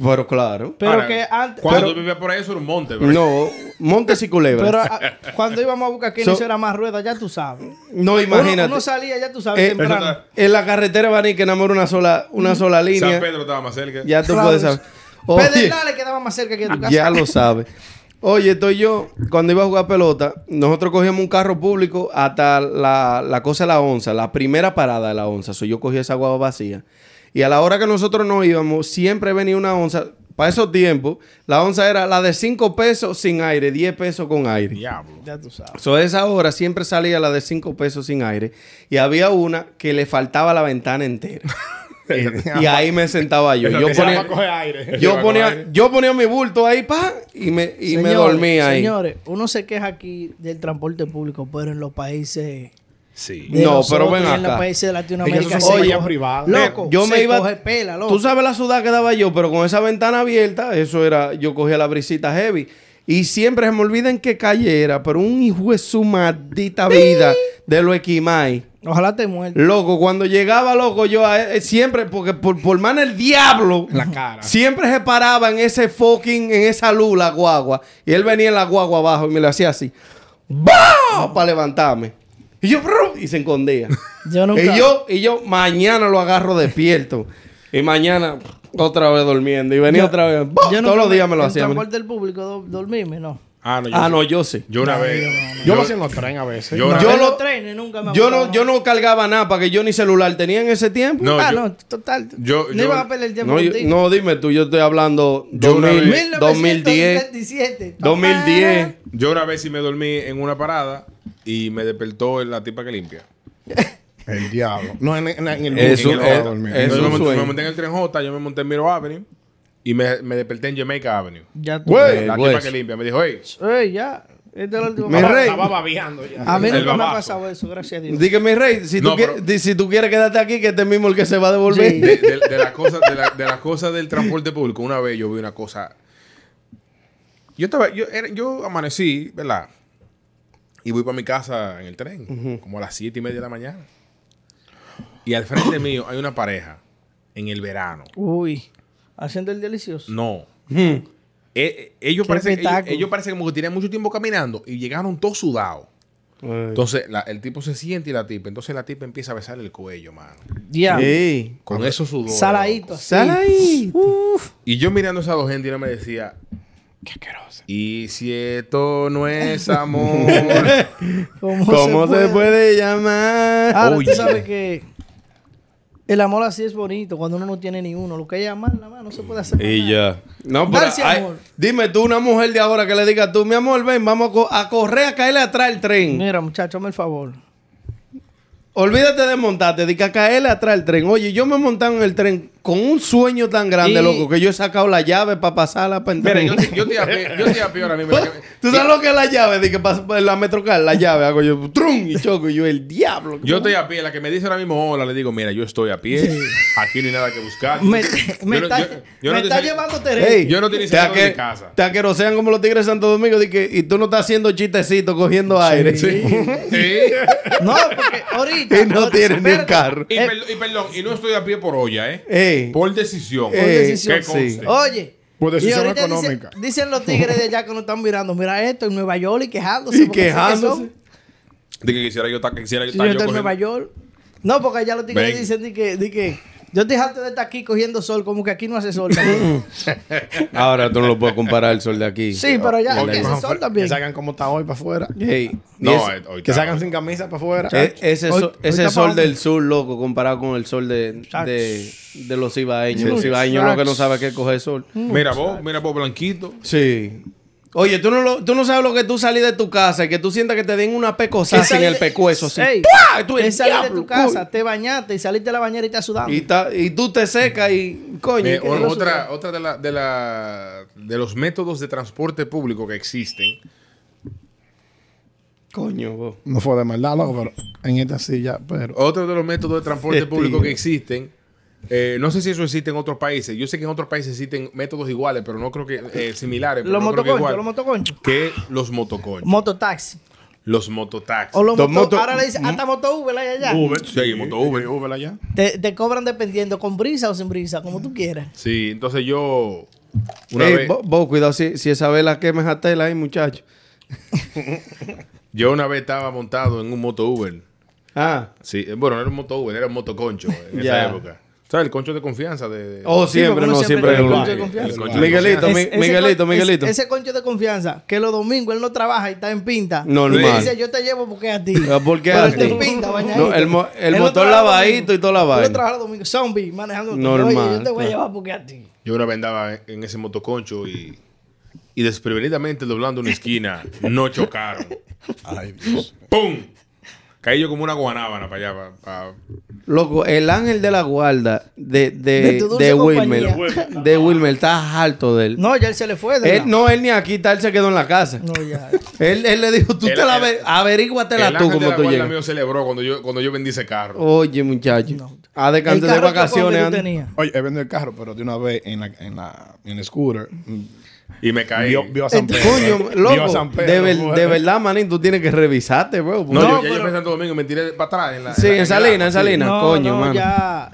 Speaker 2: Pero claro.
Speaker 3: Pero
Speaker 1: Ahora,
Speaker 3: que antes.
Speaker 1: Cuando
Speaker 3: pero-
Speaker 1: tú vivías por ahí, eso era un monte. pero-
Speaker 2: No, Montes y Culebra.
Speaker 3: Pero ah, cuando íbamos a buscar quién
Speaker 2: So-
Speaker 3: era más ruedas, ya tú sabes.
Speaker 2: no,
Speaker 3: Uno,
Speaker 2: imagínate.
Speaker 3: uno salía, ya tú sabes,
Speaker 2: Eh,
Speaker 3: temprano.
Speaker 2: en la carretera van a ir que enamora una sola, una sola
Speaker 1: San
Speaker 2: línea.
Speaker 1: Pedro estaba más cerca.
Speaker 2: Ya tú
Speaker 3: Claro,
Speaker 2: puedes saber. Oye,
Speaker 3: Pedernales quedaba más cerca que tu casa.
Speaker 2: ya lo sabes. Oye, estoy yo, cuando iba a jugar pelota, nosotros cogíamos un carro público hasta la, la cosa de la onza, la primera parada de la onza. So, yo cogía esa guagua vacía. Y a la hora que nosotros nos íbamos, siempre venía una onza. Para esos tiempos, la onza era la de 5 pesos sin aire, 10 pesos con aire.
Speaker 1: Diablo.
Speaker 3: Ya tú sabes.
Speaker 2: So, esa hora siempre salía la de 5 pesos sin aire. Y había una que le faltaba la ventana entera. y ahí me sentaba yo. Yo ponía,
Speaker 4: aire.
Speaker 2: yo ponía, yo ponía mi bulto ahí, pa, y me, y me dormía ahí.
Speaker 3: Señores, uno se queja aquí del transporte público, pero en los países.
Speaker 1: Sí.
Speaker 3: de
Speaker 2: No, pero ven
Speaker 3: y en los
Speaker 2: acá.
Speaker 3: países de Latinoamérica. Se. Loco,
Speaker 2: Yo me iba-
Speaker 3: coge pela, loco.
Speaker 2: Tú sabes la sudada que daba yo, pero con esa ventana abierta, eso era, yo cogía la brisita heavy. Y siempre se me olvida en qué calle era, pero un hijo de su maldita vida de los Equimay.
Speaker 3: Ojalá te muertas.
Speaker 2: Loco, cuando llegaba, loco, yo a- eh, siempre, porque por, por mano el diablo,
Speaker 4: En la cara.
Speaker 2: siempre se paraba en ese fucking, en esa luz, la guagua. Y él venía en la guagua abajo y me lo hacía así. ¡Bah! Para levantarme. Y yo, bro, y se escondía.
Speaker 3: Yo nunca.
Speaker 2: Y yo, y yo mañana lo agarro despierto. y mañana otra vez durmiendo. Y venía
Speaker 3: Yo-
Speaker 2: otra vez.
Speaker 3: yo
Speaker 2: Todos los días me lo
Speaker 3: en
Speaker 2: hacía. mira.
Speaker 3: transporte del público, do- dormirme, no.
Speaker 1: Ah, no, yo,
Speaker 2: Ah,
Speaker 1: sí.
Speaker 2: no, yo sé.
Speaker 1: Yo una vez.
Speaker 4: Yo lo hacía en los trenes a veces.
Speaker 1: Yo-
Speaker 3: No,
Speaker 2: Yo
Speaker 3: los trenes nunca me
Speaker 2: Yo no, yo no cargaba nada para que yo ni celular tenía en ese tiempo.
Speaker 1: No,
Speaker 3: ah,
Speaker 1: yo-
Speaker 3: no, total.
Speaker 1: yo-
Speaker 3: no
Speaker 1: yo-
Speaker 3: iban a perder el tiempo
Speaker 2: No, yo- no, dime tú, yo estoy hablando
Speaker 1: Yo una
Speaker 2: 2000,
Speaker 1: vez-
Speaker 2: 2010,
Speaker 3: 1977.
Speaker 2: 2010.
Speaker 1: Yo una vez sí me dormí en una parada y me despertó la tipa que limpia.
Speaker 4: El diablo. No, en, en- en el
Speaker 2: Eso
Speaker 4: en el-
Speaker 2: es-
Speaker 4: en dormir.
Speaker 2: es
Speaker 1: Entonces
Speaker 2: un
Speaker 1: me, monté,
Speaker 2: sueño.
Speaker 1: me monté en el tren J, yo me monté en Miro Avenue y me, me desperté en Jamaica Avenue.
Speaker 3: Ya tú.
Speaker 2: Güey,
Speaker 1: La
Speaker 2: güey.
Speaker 1: tipa que limpia me dijo, hey,
Speaker 3: Ey, ya. Esta es la última
Speaker 2: Mi rey.
Speaker 4: Estaba babeando ya.
Speaker 3: A mí
Speaker 1: El
Speaker 3: nunca me ha pasado eso, gracias a Dios.
Speaker 2: Dije, mi rey, si,
Speaker 1: No,
Speaker 2: tú,
Speaker 1: pero-
Speaker 2: quieres- si tú quieres quedarte aquí, que este mismo el que se va a devolver.
Speaker 3: Sí.
Speaker 1: de, de- de las cosas de, la- de las cosas del transporte público una vez yo vi una cosa yo estaba yo, era- yo amanecí verdad y voy para mi casa en el tren como a las siete y media de la mañana y al frente mío hay una pareja en el verano
Speaker 3: Uy, haciendo el delicioso.
Speaker 1: no
Speaker 2: Hmm.
Speaker 1: Eh, eh, ellos parecen ellos, ellos parecen como que tenían mucho tiempo caminando y llegaron todos sudados entonces la- el tipo se siente y la tipa entonces la tipa empieza a besarle el cuello mano
Speaker 3: Ya.
Speaker 1: Con esos sudores
Speaker 3: Saladito.
Speaker 1: loco.
Speaker 3: así.
Speaker 2: Sal ahí.
Speaker 1: Y yo mirando a esas dos gente me decía,
Speaker 4: Qué asqueroso.
Speaker 1: y si esto no es amor.
Speaker 3: ¿Cómo,
Speaker 2: ¿Cómo se puede llamar?
Speaker 3: Ahora,
Speaker 1: Oye.
Speaker 3: tú sabes que el amor así es bonito cuando uno no tiene ni uno. Lo que hay amar, nada más, no se puede hacer más
Speaker 2: Y
Speaker 3: nada.
Speaker 2: ya. No, pero dime tú, una mujer de ahora que le diga tú, mi amor, ven, vamos a, co- a correr a caerle atrás el tren.
Speaker 3: Mira, muchacho, hazme el favor.
Speaker 2: Olvídate de montarte, de que a caerle atrás el tren. Oye, yo me he montado en el tren con un sueño tan grande,
Speaker 3: Y-
Speaker 2: loco, que yo he sacado la llave para pasarla para
Speaker 1: Mira,
Speaker 2: entrar.
Speaker 1: yo, te- yo te apio, yo te apio ahora mismo. mira
Speaker 2: ¿Tú sabes lo que es la llave? De que pasa por la metrocal, la llave, hago yo, trum, y choco, y yo, el diablo.
Speaker 1: Yo estoy a pie, la que me dice ahora mismo hola, le digo, mira, yo estoy a pie, aquí no hay nada que buscar.
Speaker 3: Me,
Speaker 1: Yo
Speaker 3: me está,
Speaker 1: yo- yo
Speaker 3: me llevando Teresa.
Speaker 1: Yo no
Speaker 2: te
Speaker 1: saliendo de casa.
Speaker 2: Te aquerosean como los tigres de Santo Domingo de que, y tú no estás haciendo chistecitos cogiendo aire.
Speaker 1: Sí.
Speaker 3: No, porque ahorita.
Speaker 2: Y no
Speaker 3: ahorita-
Speaker 2: tienes ni un carro.
Speaker 1: Y,
Speaker 3: Eh,
Speaker 1: per- y perdón, y no estoy a pie por olla, ¿eh? Por decisión.
Speaker 2: Por
Speaker 3: decisión,
Speaker 1: Que
Speaker 2: sí.
Speaker 3: Oye.
Speaker 4: Por
Speaker 3: y
Speaker 4: decisión
Speaker 3: dice-
Speaker 4: económica.
Speaker 3: dicen los tigres de allá que nos están mirando. Mira esto en Nueva York y quejándose.
Speaker 2: Y
Speaker 3: que
Speaker 2: quejándose.
Speaker 3: son-
Speaker 1: De que quisiera yo estar, quisiera yo
Speaker 3: Si
Speaker 1: estar
Speaker 3: yo
Speaker 1: yo
Speaker 3: estoy en Nueva York. No, porque allá los tigres
Speaker 1: Ven.
Speaker 3: dicen di que, di que yo estoy harto de estar aquí cogiendo sol, como que aquí no hace sol.
Speaker 2: Ahora tú no lo puedes comparar el sol de aquí.
Speaker 3: sí, pero allá
Speaker 1: Ok.
Speaker 3: aquí hace sol también.
Speaker 4: Que salgan como está hoy para afuera.
Speaker 1: No,
Speaker 2: ese-
Speaker 1: hoy
Speaker 4: Que salgan sin camisa para afuera.
Speaker 2: e- ese,
Speaker 3: Hoy-
Speaker 2: sol,
Speaker 3: hoy
Speaker 2: ese sol
Speaker 3: pasando.
Speaker 2: del sur, loco, comparado con el sol de, de, de los ibaeños. Los ibaeños lo que no sabe es que coge sol.
Speaker 1: Mira vos, mira vos, blanquito.
Speaker 2: Sí. Oye, tú no, lo- tú no sabes lo que tú salís de tu casa y que tú sientas que te den una pecosa
Speaker 3: Que
Speaker 2: en el
Speaker 3: salí-
Speaker 2: pecuezo. Así.
Speaker 3: Ey.
Speaker 2: Tú
Speaker 3: que
Speaker 2: el
Speaker 3: salís de tu casa, te bañaste y saliste de la bañera y estás sudando.
Speaker 2: Y, ta- y tú te secas y coño.
Speaker 1: Eh, otra otra de, la, de, la, de los métodos de transporte público que existen.
Speaker 2: Coño, vos.
Speaker 4: No fue de maldad, loco, pero en esta silla, pero.
Speaker 1: Otro de los métodos de transporte
Speaker 2: Qué
Speaker 1: público que existen. Eh, no sé si eso existe en otros países. Yo sé que en otros países existen métodos iguales, pero no creo que eh, similares.
Speaker 3: los
Speaker 1: no
Speaker 3: motoconchos, los motoconchos.
Speaker 1: Que los motoconchos.
Speaker 3: Mototaxi.
Speaker 1: los mototaxis.
Speaker 3: O los
Speaker 2: Los
Speaker 3: moto,
Speaker 2: moto-
Speaker 3: ahora le dicen hasta moto Uber allá.
Speaker 1: Uber. Sí, moto Uber.
Speaker 4: Uber allá.
Speaker 3: Te, te cobran dependiendo con brisa o sin brisa, como tú quieras.
Speaker 1: Sí, entonces yo. Una
Speaker 2: Ey,
Speaker 1: vez,
Speaker 2: vos, vos, cuidado si, si esa vela quema esa tela ahí, muchacho.
Speaker 1: yo una vez estaba montado en un moto Uber.
Speaker 2: Ah.
Speaker 1: Sí, eh, bueno, no era un moto Uber, era un motoconcho en esa época. El concho de confianza de. de-
Speaker 2: Oh, siempre,
Speaker 3: porque
Speaker 2: no,
Speaker 3: siempre
Speaker 2: siempre.
Speaker 3: tiene
Speaker 2: es
Speaker 3: concho de
Speaker 2: igual.
Speaker 3: confianza.
Speaker 1: el concho
Speaker 2: Miguelito, Miguelito, Miguelito.
Speaker 3: es- ese concho de confianza, que los domingos él no trabaja y está en pinta.
Speaker 2: Normal.
Speaker 3: Y dice, yo te llevo porque a ti.
Speaker 2: Ah, ¿por qué
Speaker 3: Pero
Speaker 2: a ti?
Speaker 3: en pinta,
Speaker 2: el motor lavadito y toda la
Speaker 3: Él no
Speaker 2: vaina.
Speaker 3: trabaja domingo. Zombie, manejando.
Speaker 2: Normal,
Speaker 3: Oye, yo te voy a llevar porque a ti.
Speaker 1: Yo una vez andaba en ese motoconcho y, y desprevenidamente doblando una esquina, no chocaron.
Speaker 4: Ay, Dios.
Speaker 1: ¡Pum! Caí yo como una guanábana para allá.
Speaker 2: Loco, el ángel de la guarda de, de,
Speaker 3: De
Speaker 2: Wilmer, de Wilmer, está harto de él.
Speaker 3: No, ya él se le fue. De
Speaker 2: Él-
Speaker 3: verdad.
Speaker 2: no, él ni aquí está, él se quedó en la casa.
Speaker 3: No, ya.
Speaker 2: Él, él le dijo, tú
Speaker 1: El-
Speaker 2: te la
Speaker 1: el-
Speaker 2: ave- averíguatela
Speaker 1: el
Speaker 2: tú
Speaker 1: ángel de
Speaker 2: como
Speaker 1: la
Speaker 2: tú
Speaker 1: guarda
Speaker 2: llegas.
Speaker 1: mío celebró cuando yo, cuando yo vendí ese carro.
Speaker 2: Oye, muchacho.
Speaker 3: No.
Speaker 2: A de
Speaker 3: El
Speaker 2: canto de vacaciones.
Speaker 3: tenías.
Speaker 4: Oye, he vendido el carro, pero de una vez en la, en la, en el scooter.
Speaker 1: Y me caí.
Speaker 4: Vio, vio a San Pedro.
Speaker 2: Coño,
Speaker 4: Vio a
Speaker 2: loco,
Speaker 4: San Pedro,
Speaker 2: de, ver-
Speaker 4: fue.
Speaker 2: de verdad, manín, tú tienes que revisarte, bro.
Speaker 1: no,
Speaker 3: No,
Speaker 1: yo, ya yo
Speaker 3: pero-
Speaker 1: a Santo Domingo y me tiré para atrás. En la,
Speaker 2: Sí,
Speaker 1: la-
Speaker 2: en Salinas,
Speaker 1: agua,
Speaker 2: en
Speaker 1: sí.
Speaker 2: Salinas.
Speaker 3: No,
Speaker 2: coño,
Speaker 3: no,
Speaker 2: mano.
Speaker 3: ya.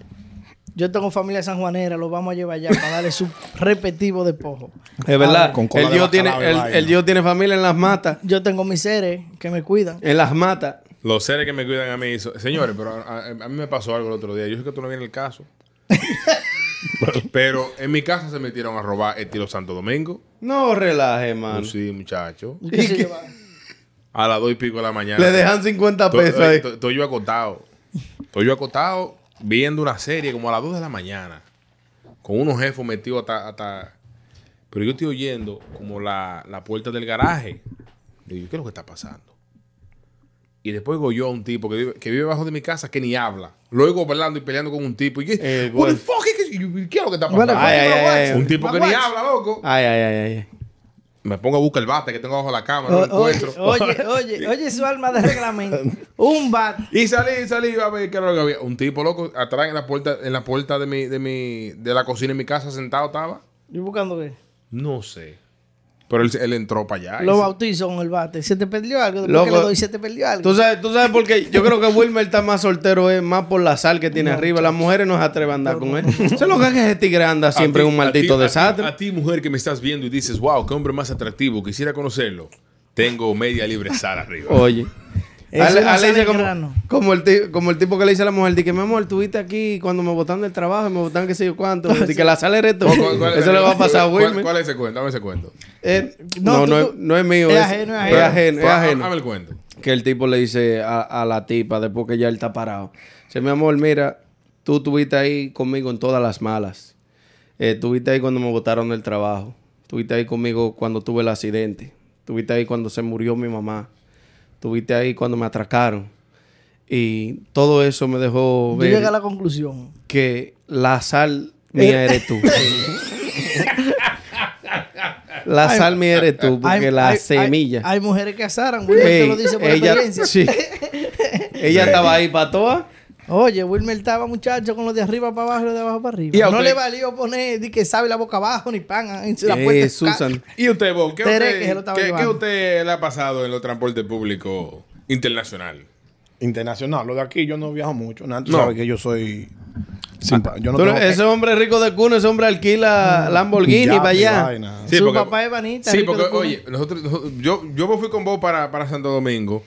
Speaker 3: Yo tengo familia sanjuanera, los vamos a llevar allá para darle su respectivo despojo.
Speaker 2: Es verdad.
Speaker 4: Con
Speaker 2: el
Speaker 4: de
Speaker 2: Dios tiene, el, Dios tiene familia en las matas.
Speaker 3: Yo tengo mis seres que me cuidan.
Speaker 2: En las matas.
Speaker 1: Los seres que me cuidan a mí. Señores, pero a, a- a mí me pasó algo el otro día. Yo sé que tú no vienes el caso. pero en mi casa se metieron a robar estilo Santo Domingo.
Speaker 2: No relaje, mano.
Speaker 1: Pues sí, muchacho.
Speaker 3: ¿Y qué
Speaker 2: ¿Y
Speaker 3: se
Speaker 2: qué?
Speaker 3: lleva?
Speaker 1: A las dos y pico de la mañana.
Speaker 2: Le dejan 50
Speaker 1: Estoy-
Speaker 2: pesos ahí.
Speaker 1: Estoy estoy yo acostado. Estoy yo acostado viendo una serie como a las 2 de la mañana. Con unos jefes metidos hasta, hasta- Pero yo estoy oyendo como la, la puerta del garaje. Digo, ¿qué es lo que está pasando? Y después oigo yo a un tipo que vive, que vive bajo de mi casa que ni habla. Lo oigo hablando y peleando con un tipo. Y ¿qué,
Speaker 2: El
Speaker 1: what the fuck is- y ¿Qué es lo que está pasando?
Speaker 2: Ay, ay, ay, ay.
Speaker 1: un tipo que ni habla, loco.
Speaker 2: Ay, ay, ay, ay.
Speaker 1: Me pongo a buscar el bate que tengo bajo la cama, no
Speaker 3: O-
Speaker 1: lo
Speaker 3: oye,
Speaker 1: encuentro.
Speaker 3: oye, oye, oye, su alma de reglamento. Un bat.
Speaker 1: Y salí, salí a ver qué era lo que había. Un tipo loco atrás en la puerta, en la puerta de mi, de mi, de la cocina en mi casa sentado estaba.
Speaker 3: ¿Y buscando qué?
Speaker 1: No sé. Pero él, él entró para allá.
Speaker 3: Lo
Speaker 1: se-
Speaker 3: bautizo con el bate. ¿Se te perdió algo? Después
Speaker 2: Loco.
Speaker 3: que le doy, ¿se te perdió algo?
Speaker 2: Tú sabes, tú sabes por qué. Yo creo que Wilmer está más soltero, es más por la sal que tiene arriba. Las mujeres no se atreven a andar con él. Es lo que es que ese tigre anda siempre en un maldito
Speaker 1: ti- a ti-
Speaker 2: desastre.
Speaker 1: A ti, mujer que me estás viendo y dices, wow, qué hombre más atractivo, quisiera conocerlo. Tengo media libre sal arriba.
Speaker 2: Oye. Ale- Ale como, como el como el tipo que le dice a la mujer, di que mi amor, estuviste aquí cuando me botaron del trabajo y me botaron qué sé yo cuánto. Di que la sal eres tú.
Speaker 1: ¿Cuál- cuál-
Speaker 2: Eso le va a pasar a
Speaker 1: ¿cuál-
Speaker 2: Wilmer.
Speaker 1: ¿Cuál es ese cuento? Dame ese cuento.
Speaker 2: Eh,
Speaker 3: No,
Speaker 2: no,
Speaker 3: tú-
Speaker 2: no, es, no es mío.
Speaker 3: es
Speaker 2: Es,
Speaker 3: ajeno, es
Speaker 2: es
Speaker 3: ajeno.
Speaker 2: es
Speaker 1: Dame-
Speaker 2: ajeno.
Speaker 1: Dame el cuento.
Speaker 2: que el tipo le dice a, a la tipa después que ya él está parado. Dice, mi amor, mira, tú estuviste ahí conmigo en todas las malas. Eh, estuviste ahí cuando me botaron del trabajo. Estuviste ahí conmigo cuando tuve el accidente. Estuviste ahí cuando se murió mi mamá. Estuviste ahí cuando me atracaron. Y todo eso me dejó
Speaker 3: Yo
Speaker 2: ver
Speaker 3: llegué a la conclusión.
Speaker 2: que la sal mía eres tú. la sal mía eres tú, porque
Speaker 3: Hay-
Speaker 2: la
Speaker 3: hay-
Speaker 2: semilla.
Speaker 3: Hay, mujeres que azaran. Wilmer te
Speaker 2: Ey,
Speaker 3: lo dice por
Speaker 2: ella,
Speaker 3: experiencia.
Speaker 2: sí. ella estaba ahí para todas.
Speaker 3: Oye, Wilmer estaba muchacho con lo de arriba para abajo y lo de abajo para arriba.
Speaker 1: Y
Speaker 3: no
Speaker 1: usted-
Speaker 3: le valió poner di que sabe la boca abajo ni pan en la puerta.
Speaker 2: Eh, Susan.
Speaker 1: ¿Y usted, Bob? ¿Qué, usted,
Speaker 3: que lo
Speaker 1: qué- qué usted le ha pasado en los transportes públicos internacional?
Speaker 4: Internacional. Lo de aquí yo no viajo mucho. Nada, tú
Speaker 1: No.
Speaker 4: sabes que yo soy... yo no tengo
Speaker 2: ese hombre rico de cuna, ese hombre alquila Lamborghini
Speaker 4: Yates,
Speaker 2: para allá.
Speaker 4: vaina.
Speaker 3: Su papá es Vanita,
Speaker 1: Sí,
Speaker 3: rico
Speaker 1: porque, oye, nosotros, yo, yo me fui con Bob para, para Santo Domingo.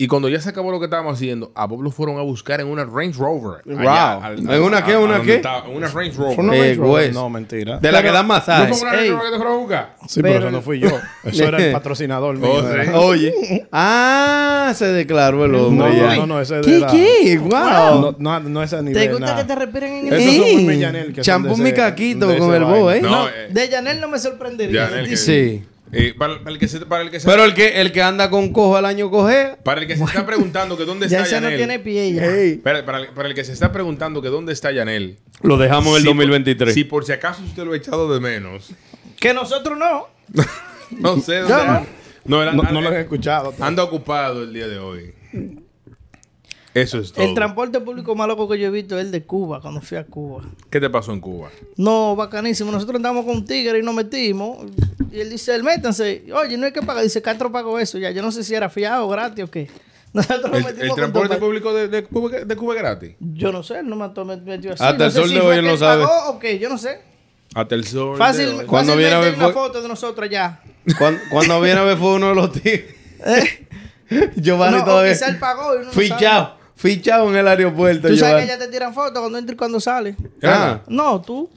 Speaker 1: Y cuando ya se acabó lo que estábamos haciendo, a Bob lo fueron a buscar en una Range Rover.
Speaker 2: Wow.
Speaker 1: allá,
Speaker 2: ¿En una qué,
Speaker 1: a-
Speaker 2: una qué?
Speaker 1: estaba, en una Range
Speaker 4: ¿Fue
Speaker 1: Rover.
Speaker 4: una Range Rover?
Speaker 2: güey.
Speaker 4: No, mentira.
Speaker 2: De la que da
Speaker 1: ¿No
Speaker 2: masajes.
Speaker 1: fue una Range. Rover que te fueron a buscar?
Speaker 4: Sí, pero,
Speaker 3: Pero-
Speaker 4: eso no fui yo. Eso era el patrocinador mío.
Speaker 1: Oh, sí.
Speaker 2: Oye. Ah, se declaró el hombre
Speaker 4: No,
Speaker 2: ya.
Speaker 4: no, no, ese es
Speaker 2: ¿Qué,
Speaker 4: de la-
Speaker 2: qué? Wow.
Speaker 4: No, no, no es a nivel
Speaker 3: ¿Te gusta
Speaker 4: nada.
Speaker 3: que te respiren en el
Speaker 4: Mellanel que son
Speaker 2: champú mi caquito con el bo. ¿eh?
Speaker 1: No,
Speaker 3: No,
Speaker 1: eh,
Speaker 3: de Janel no me sorprendería.
Speaker 2: Sí.
Speaker 1: Eh, para, para el que se, para el que se,
Speaker 2: Pero el que, el que anda con cojo al año coge.
Speaker 1: para el que se está preguntando que dónde
Speaker 3: Ya
Speaker 1: está
Speaker 3: no
Speaker 1: Yanel.
Speaker 3: tiene pie ya.
Speaker 1: Para, para el, para el que se está preguntando que dónde está Yanel.
Speaker 2: Lo dejamos en el
Speaker 1: Si por-
Speaker 2: 2023.
Speaker 1: Si por si acaso usted lo ha echado de menos.
Speaker 3: Que nosotros no.
Speaker 1: No sé dónde.
Speaker 3: No.
Speaker 1: No,
Speaker 4: No, no lo he escuchado.
Speaker 1: anda ocupado el día de hoy. Eso es todo.
Speaker 3: El transporte público más loco que yo he visto es el de Cuba, cuando fui a Cuba.
Speaker 1: ¿Qué te pasó en Cuba?
Speaker 3: No, bacanísimo. Nosotros andamos con un tigre y nos metimos. Y él dice, él métanse. Oye, no hay que pagar. Dice, Castro pagó eso ya. Yo no sé si era fiado gratis o qué. Nosotros nos
Speaker 1: ¿El,
Speaker 3: metimos
Speaker 1: el
Speaker 3: con
Speaker 1: transporte público de, de Cuba, de Cuba es gratis?
Speaker 3: Yo no sé, él no me me metió así.
Speaker 2: Hasta
Speaker 3: no
Speaker 2: el sol de hoy él no
Speaker 3: él
Speaker 2: sabe.
Speaker 3: pagó o qué, yo no sé.
Speaker 1: Hasta el sol.
Speaker 3: Fácil.
Speaker 2: Cuando viene a ver
Speaker 3: una foto de nosotros allá.
Speaker 2: Cuando, cuando viene a ver fue uno de los tíos. Giovanni
Speaker 3: No, o
Speaker 2: todavía.
Speaker 3: quizá él pagó y uno no sabe.
Speaker 2: Fichado. Fichado en el aeropuerto.
Speaker 3: Tú sabes que ya te tiran fotos cuando entra y cuando sale.
Speaker 2: Ah.
Speaker 3: No, tú.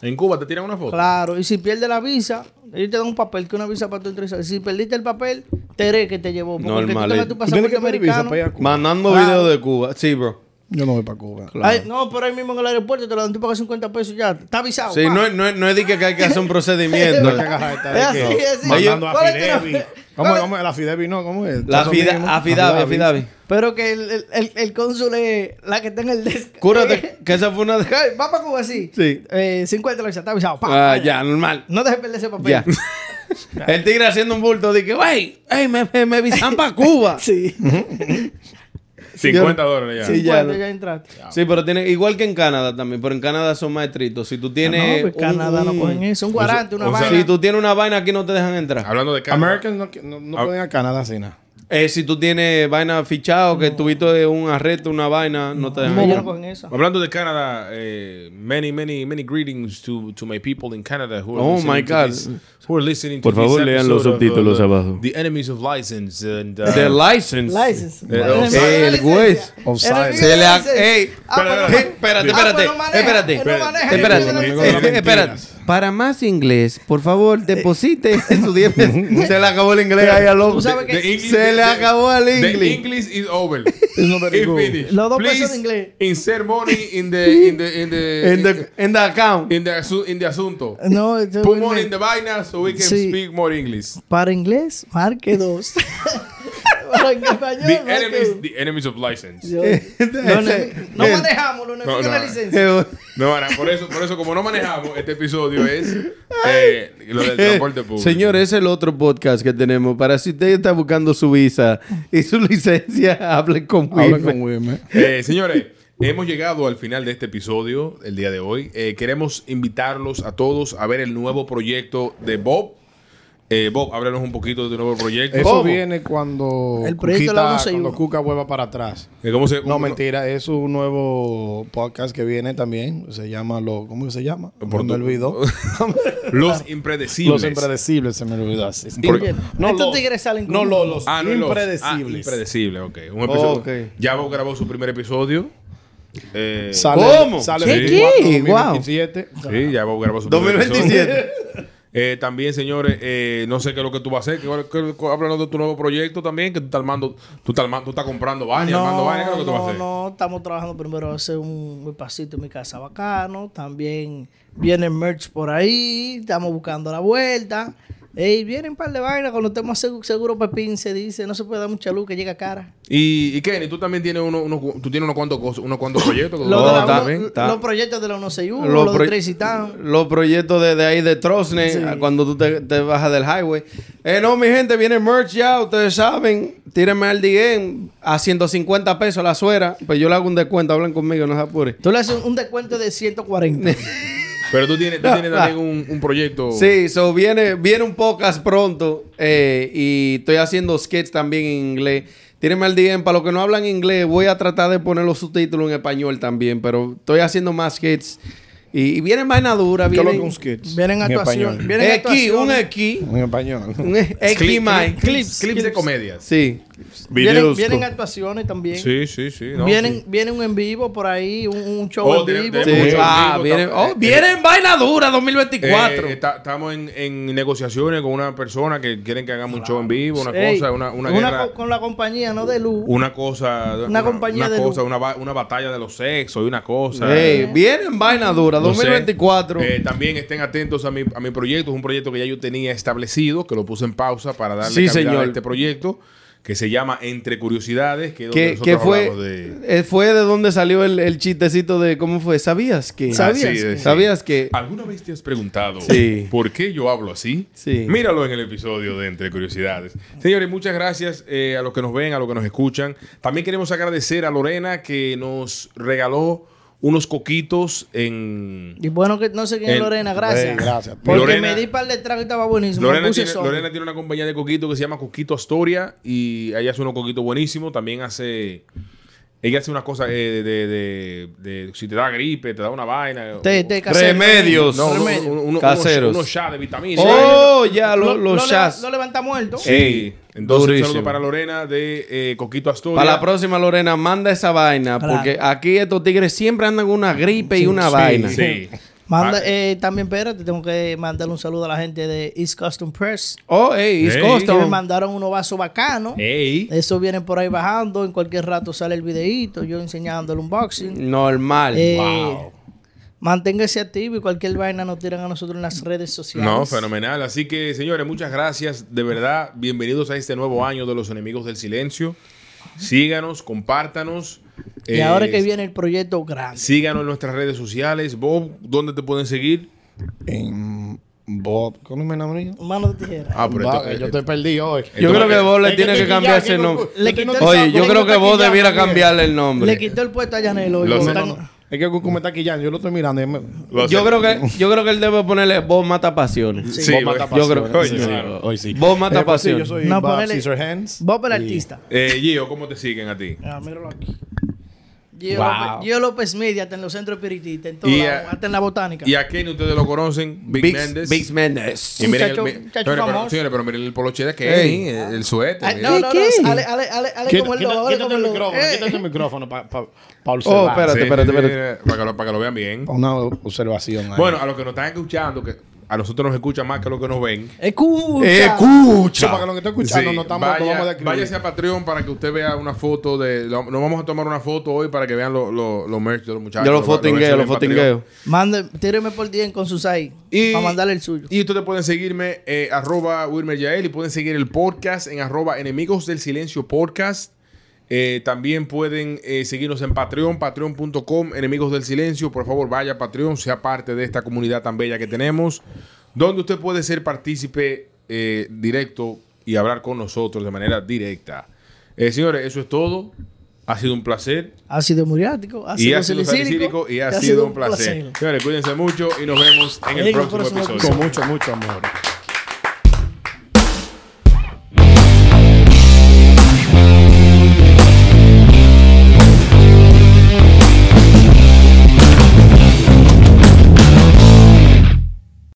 Speaker 1: En Cuba te tiran una foto.
Speaker 3: Claro, y si pierdes la visa, ellos te dan un papel que es una visa para tu entrar y salir. Si perdiste el papel, Tere que te llevó. Porque aunque tú tengas tu
Speaker 4: ¿Tú tienes
Speaker 3: pasaporte
Speaker 4: que pedir visa
Speaker 3: americano.
Speaker 4: para ir a Cuba?
Speaker 2: Mandando
Speaker 3: Claro.
Speaker 2: videos de Cuba. Sí, bro.
Speaker 4: Yo no voy para Cuba.
Speaker 3: Ay, no, pero ahí mismo en el aeropuerto te lo dan, tú pagas 50 pesos ya. Está avisado.
Speaker 2: Sí, no, es- no, es- no es de que hay que hacer un procedimiento.
Speaker 4: No
Speaker 3: Es
Speaker 4: que-
Speaker 3: así, es así.
Speaker 4: Mandando a
Speaker 3: ¿Cuál es tu
Speaker 4: Fidevi. ¿Cómo,
Speaker 3: ¿Cuál es?
Speaker 4: cómo es la Fidevi? No, ¿cómo es?
Speaker 2: La
Speaker 4: Eso
Speaker 2: fida,
Speaker 4: mismo.
Speaker 2: afidavi, afidavi.
Speaker 3: Pero que el, el, el, el cónsul es la que está en el desk.
Speaker 2: Cúrate, que esa fue una de...
Speaker 3: Va para Cuba así.
Speaker 2: Sí.
Speaker 3: Eh, 50 lo está avisado. Pa,
Speaker 2: Ah, ya, normal.
Speaker 3: No dejes perder ese papel.
Speaker 2: Ya. El tigre haciendo un bulto de que, wey, ey, me, me, me visan para Cuba.
Speaker 3: Sí.
Speaker 1: 50 dólares ya.
Speaker 2: Sí, ya
Speaker 3: 50
Speaker 2: lo-
Speaker 3: ya entraste.
Speaker 2: Sí, pero tiene, igual que en Canadá también, pero en Canadá son más estrictos. Si tú
Speaker 3: No,
Speaker 2: tienes.
Speaker 3: pues Canadá no
Speaker 2: un-
Speaker 3: cogen eso. Un guarante, una
Speaker 1: o sea,
Speaker 3: vaina.
Speaker 2: Si tú tienes una vaina aquí no te dejan entrar.
Speaker 1: Hablando de Canadá.
Speaker 4: Americans no, no, no
Speaker 1: Ah.
Speaker 4: pueden ir a Canadá sin nada.
Speaker 2: Eh, si tú tienes vaina fichado, que tuviste un arresto, una vaina, no te dejan
Speaker 3: no
Speaker 2: entrar.
Speaker 3: eso.
Speaker 1: Hablando de Canadá, eh, many, many, many greetings to, to my people in Canada who are
Speaker 2: Oh, my God.
Speaker 1: this- who are listening to
Speaker 2: Por favor,
Speaker 1: this
Speaker 2: lean los
Speaker 1: episode of,
Speaker 2: subtítulos
Speaker 1: uh,
Speaker 2: abajo.
Speaker 1: The Enemies of License. And, uh,
Speaker 2: The license.
Speaker 3: License.
Speaker 1: Eh,
Speaker 3: El
Speaker 1: o
Speaker 3: enemigo
Speaker 1: sea,
Speaker 3: de la
Speaker 2: el
Speaker 3: licencia.
Speaker 4: Offside.
Speaker 2: Se le
Speaker 3: la
Speaker 2: ha-
Speaker 3: licencia.
Speaker 2: ey,
Speaker 3: Ah, no-
Speaker 2: Eh, espérate,
Speaker 3: pues
Speaker 2: espérate,
Speaker 3: no maneja,
Speaker 2: espérate.
Speaker 3: no maneja,
Speaker 2: Espérate,
Speaker 3: el enemigo de la
Speaker 4: espérate.
Speaker 3: licencia.
Speaker 2: espérate. Para más inglés, por favor, deposite su 10 pesos. Se le acabó el inglés ahí al loco.
Speaker 3: Tú sabes que-
Speaker 1: The English-
Speaker 2: Se le
Speaker 1: the-
Speaker 2: acabó el
Speaker 1: The
Speaker 2: inglés.
Speaker 1: English is over.
Speaker 4: not very
Speaker 1: It's
Speaker 4: good.
Speaker 1: finished.
Speaker 3: Los dos
Speaker 1: Please
Speaker 3: pesos de inglés.
Speaker 1: Insert money in the in the in the
Speaker 2: En the, en the account.
Speaker 1: in the, asu- in the asunto.
Speaker 3: No,
Speaker 1: Put
Speaker 3: Wilmer,
Speaker 1: money in the vaina so we can
Speaker 3: Sí.
Speaker 1: speak more English.
Speaker 3: Para inglés, marque 2. Pero en español,
Speaker 1: The enemies, the enemies of license.
Speaker 3: Yo- enemi- no
Speaker 2: ese-
Speaker 3: manejamos los enemigos
Speaker 1: No,
Speaker 3: de la
Speaker 1: no.
Speaker 3: licencia.
Speaker 1: No, Ana, por eso, por eso, como no manejamos, este episodio es eh, lo del transporte público.
Speaker 2: Señor, es el otro podcast que tenemos. Para si usted está buscando su visa y su licencia, hable con Wilmer.
Speaker 4: con Wilmer.
Speaker 1: Eh, señores, hemos llegado al final de este episodio, el día de hoy. Eh, queremos invitarlos a todos a ver el nuevo proyecto de Bob. Eh, Bob, háblanos un poquito de tu nuevo proyecto.
Speaker 4: Eso
Speaker 2: ¿Cómo?
Speaker 4: viene cuando,
Speaker 3: El proyecto de la
Speaker 4: Cuquita-
Speaker 3: 11 y
Speaker 4: cuando. Cuca vuelva para atrás.
Speaker 1: Eh, ¿Cómo se,
Speaker 4: No,
Speaker 1: cómo-
Speaker 4: mentira, es un nuevo podcast que viene también. Se llama lo, ¿cómo que se llama?
Speaker 1: Por
Speaker 4: me
Speaker 1: tu-
Speaker 4: olvidó.
Speaker 1: Los impredecibles.
Speaker 4: los impredecibles se me olvidó así.
Speaker 1: Por-.
Speaker 4: No,
Speaker 3: Estos tigres salen
Speaker 4: No,
Speaker 3: con-
Speaker 4: lo- los
Speaker 1: Ah, no, los-
Speaker 4: impredecibles.
Speaker 1: Ah, impredecible, ok. Un episodio.
Speaker 2: Ok.
Speaker 1: Ya Bob grabó su primer episodio. Eh,
Speaker 4: Sale,
Speaker 2: ¿Cómo?
Speaker 4: Sale
Speaker 1: ¿Qué?
Speaker 4: 24,
Speaker 2: ¿Qué?
Speaker 4: 2027.
Speaker 1: sí, ya grabó su primer episodio.
Speaker 2: 2027.
Speaker 1: Eh, también, señores, eh, no sé qué es lo que tú vas a hacer. ¿Qué, qué- qué- háblanos de tu nuevo proyecto también, que tú estás armando, tú estás, armando- tú estás comprando vaina, armando vaina. ¿Qué es lo que tú vas a
Speaker 3: no,
Speaker 1: hacer?
Speaker 3: no, estamos trabajando primero a hacer un espacito en mi casa bacano. También viene merch por ahí. Estamos buscando la vuelta. Ey, vienen un par de vainas. Cuando estemos segu- seguro, Pepín se dice: no se puede dar mucha luz que llega cara.
Speaker 1: Y, y Kenny, tú también tienes unos, unos- tú tienes unos cuantos cosas, unos cuantos proyectos. que tú
Speaker 3: Lo
Speaker 1: vas
Speaker 3: de
Speaker 1: a
Speaker 3: la uno-. Los proyectos de la 161,
Speaker 2: Los
Speaker 3: los,
Speaker 2: pro-
Speaker 3: de Tracy Town.
Speaker 2: Los proyectos de, de ahí de Trosne,
Speaker 3: Sí.
Speaker 2: cuando tú te, te bajas del highway. Eh, no, mi gente, viene merch ya, ustedes saben. Tírenme al DM a 150 pesos la suera. Pues yo le hago un descuento, hablen conmigo, no se apure.
Speaker 3: Tú le haces un descuento de 140.
Speaker 1: Pero tú tienes, tú tienes también un, un proyecto.
Speaker 2: Sí, so viene, viene un podcast pronto eh, y estoy haciendo sketches también en inglés. Tírenme al DM, para los que no hablan inglés, voy a tratar de poner los subtítulos en español también, pero estoy haciendo más sketches. Y, y vienen vaina dura,
Speaker 4: ¿Qué es lo que
Speaker 2: vienen
Speaker 4: un skits?
Speaker 3: Vienen
Speaker 4: En
Speaker 3: actuaciones.
Speaker 4: español.
Speaker 3: Vienen
Speaker 2: X, un. X,
Speaker 4: En español.
Speaker 2: un X
Speaker 1: Clip- clip- clips, clips de comedias.
Speaker 2: Sí.
Speaker 3: Vienen,
Speaker 2: Videos
Speaker 3: vienen
Speaker 2: con-
Speaker 3: actuaciones también.
Speaker 1: Sí, sí, sí. no,
Speaker 3: vienen,
Speaker 1: sí.
Speaker 3: vienen un en vivo por ahí, un, un show
Speaker 1: Oh,
Speaker 3: en vivo.
Speaker 2: Sí. Ah, vienen, oh,
Speaker 1: eh,
Speaker 2: vienen vaina dura 2024.
Speaker 1: Eh, está- estamos en, en negociaciones con una persona que quieren que hagamos un show en vivo, una
Speaker 3: Ey,
Speaker 1: cosa, una, una
Speaker 3: una
Speaker 1: guerra,
Speaker 3: co- con la compañía, no de luz.
Speaker 1: una cosa,
Speaker 3: Una compañía
Speaker 1: una
Speaker 3: de
Speaker 1: cosa,
Speaker 3: luz.
Speaker 1: una, ba- una batalla de los sexos y una cosa.
Speaker 2: Ey, vienen vaina dura
Speaker 1: No sé.
Speaker 2: 2024.
Speaker 1: Eh, también estén atentos a mi, a mi proyecto. Es un proyecto que ya yo tenía establecido, que lo puse en pausa para darle
Speaker 2: Sí,
Speaker 1: calidad
Speaker 2: señor.
Speaker 1: a este proyecto, que se llama Entre Curiosidades, que
Speaker 2: que fue,
Speaker 1: de...
Speaker 2: eh, fue de donde salió el, el chistecito de cómo fue. ¿Sabías que?
Speaker 3: ¿Sabías
Speaker 1: Ah, sí,
Speaker 3: que-
Speaker 1: sí.
Speaker 2: ¿Sabías que?
Speaker 1: ¿Alguna vez te has preguntado
Speaker 2: Sí.
Speaker 1: por qué yo hablo así?
Speaker 2: Sí.
Speaker 1: Míralo en el episodio de Entre Curiosidades. Señores, muchas gracias eh, a los que nos ven, a los que nos escuchan. También queremos agradecer a Lorena que nos regaló unos coquitos en...
Speaker 3: Y bueno, que no sé quién es Lorena, gracias.
Speaker 4: Gracias.
Speaker 3: Porque
Speaker 1: Lorena-
Speaker 3: me di par de trago y estaba buenísimo.
Speaker 1: Lorena
Speaker 3: puse
Speaker 1: tiene,
Speaker 3: solo.
Speaker 1: Lorena tiene una compañía de coquito que se llama Coquito Astoria y ella hace unos coquitos buenísimos. También hace... Ella hace una cosa eh, de, de- de- Si te da gripe, te da una vaina.
Speaker 2: Remedios.
Speaker 1: No, uno-
Speaker 3: Remedio.
Speaker 1: uno- uno-
Speaker 2: Caseros.
Speaker 1: Unos, unos shots de vitaminas.
Speaker 2: Oh, ya, lo-
Speaker 3: Lo-
Speaker 2: los
Speaker 3: lo leva- Lo levanta muerto.
Speaker 1: Sí.
Speaker 2: Ey,
Speaker 1: Entonces, un saludo para Lorena de eh, Coquito Astoria.
Speaker 2: Para la próxima, Lorena, manda esa vaina.
Speaker 3: Claro.
Speaker 2: Porque aquí estos tigres siempre andan con una gripe y una
Speaker 1: Sí,
Speaker 2: vaina.
Speaker 1: Sí.
Speaker 3: Manda, eh, también, espérate, tengo que mandarle un saludo a la gente de East Custom Press.
Speaker 2: Oh, hey, East
Speaker 1: Hey.
Speaker 3: Que me
Speaker 2: Custom.
Speaker 3: mandaron unos vasos bacanos.
Speaker 1: Ey.
Speaker 3: Eso viene por ahí bajando. En cualquier rato sale el videito. Yo enseñando el unboxing.
Speaker 2: Normal.
Speaker 3: Eh,
Speaker 1: Wow.
Speaker 3: Manténgase activo y cualquier vaina nos tiran a nosotros en las redes sociales.
Speaker 1: No, fenomenal. Así que, señores, muchas gracias. De verdad, bienvenidos a este nuevo año de los enemigos del silencio. Síganos, compártanos.
Speaker 3: Y
Speaker 1: Eh,
Speaker 3: ahora que viene el proyecto grande.
Speaker 1: Síganos en nuestras redes sociales. Bob, ¿dónde te pueden seguir?
Speaker 4: En Bob. ¿Cómo me enamoré?
Speaker 3: Mano de tijera.
Speaker 1: Ah, pero
Speaker 4: Va,
Speaker 1: esto-
Speaker 4: que yo estoy perdido hoy.
Speaker 2: Yo creo que vos le tiene que cambiar ese nombre. Oye, yo creo que debieras
Speaker 4: también.
Speaker 2: cambiarle el nombre.
Speaker 3: Le quitó el puesto a Yanelo. y
Speaker 1: Lo
Speaker 4: Es que Cucu me está quillando. Yo lo estoy mirando. y me-
Speaker 1: Lo
Speaker 2: Yo
Speaker 1: sé.
Speaker 2: creo que yo creo que él debe ponerle voz mata pasiones.
Speaker 1: Sí,
Speaker 4: Bob mata
Speaker 1: yo
Speaker 2: creo-
Speaker 4: pasiones. Sí,
Speaker 1: claro.
Speaker 4: Hoy sí.
Speaker 2: Bob mata
Speaker 4: Eh, pues sí,
Speaker 2: pasiones.
Speaker 4: Yo soy
Speaker 3: No,
Speaker 4: Bob
Speaker 3: ponele-
Speaker 4: Scissorhands.
Speaker 3: Bob el
Speaker 4: Y-
Speaker 3: artista.
Speaker 1: Eh, Gio, ¿cómo te siguen a ti?
Speaker 3: Ah, míralo aquí. Gio,
Speaker 4: Wow.
Speaker 3: López, Gio López Media, hasta en los centros espiritistas, en
Speaker 1: Y,
Speaker 3: hasta en la botánica.
Speaker 1: Y a Kenny ustedes lo conocen, Big
Speaker 2: Big
Speaker 1: Mendes.
Speaker 2: Big Mendes.
Speaker 1: Y miren el,
Speaker 3: Muchacho-
Speaker 1: mi-
Speaker 3: muchacho
Speaker 1: señores, pero,
Speaker 3: famoso.
Speaker 1: señores, pero miren el poloche de Kenny, el, el suéter.
Speaker 3: Ay,
Speaker 1: miren.
Speaker 3: no, no,
Speaker 2: ¿Qué?
Speaker 3: no, ale, ale, ale, ale como el lobo,
Speaker 4: Quítate
Speaker 3: como
Speaker 4: el micrófono.
Speaker 3: Eh,
Speaker 4: Quítate el micrófono para
Speaker 2: Oh,
Speaker 4: observar.
Speaker 2: espérate,
Speaker 1: Sí,
Speaker 2: espérate,
Speaker 1: sí,
Speaker 2: espérate.
Speaker 1: sí, Para que, lo, para que lo vean bien.
Speaker 4: Una observación ahí.
Speaker 1: Bueno, a los que nos están escuchando, que a nosotros nos escuchan más que lo que nos ven.
Speaker 3: Escucha.
Speaker 4: Escucha. para que lo que está escuchando
Speaker 1: Sí,
Speaker 4: no estamos,
Speaker 1: vaya-
Speaker 4: no vamos a
Speaker 1: váyase a Patreon para que usted vea una foto de. lo- Nos vamos a tomar una foto hoy para que vean los lo, los merch de los muchachos.
Speaker 2: Yo lo
Speaker 1: Lo-
Speaker 2: fotingueo, lo
Speaker 1: Patreon.
Speaker 2: fotingueo.
Speaker 3: Mande, tíreme por 10 con sus ahí.
Speaker 1: Y-
Speaker 3: Para mandarle el suyo.
Speaker 1: Y ustedes pueden seguirme eh, arroba Wilmer Yael y pueden seguir el podcast en arroba Enemigos del Silencio Podcast. Eh, también pueden eh, seguirnos en Patreon, patreon.com, Enemigos del Silencio. Por favor, vaya a Patreon, sea parte de esta comunidad tan bella que tenemos, donde usted puede ser partícipe eh, directo y hablar con nosotros de manera directa. Eh, señores, eso es todo. Ha sido un placer.
Speaker 3: Ácido muriático,
Speaker 1: y
Speaker 3: ácido
Speaker 1: ha sido
Speaker 3: salicílico.
Speaker 1: salicílico y ha sido un placer. Señores, cuídense mucho y nos vemos en el
Speaker 3: En el
Speaker 1: próximo
Speaker 3: próximo
Speaker 1: episodio.
Speaker 4: Con mucho, mucho amor.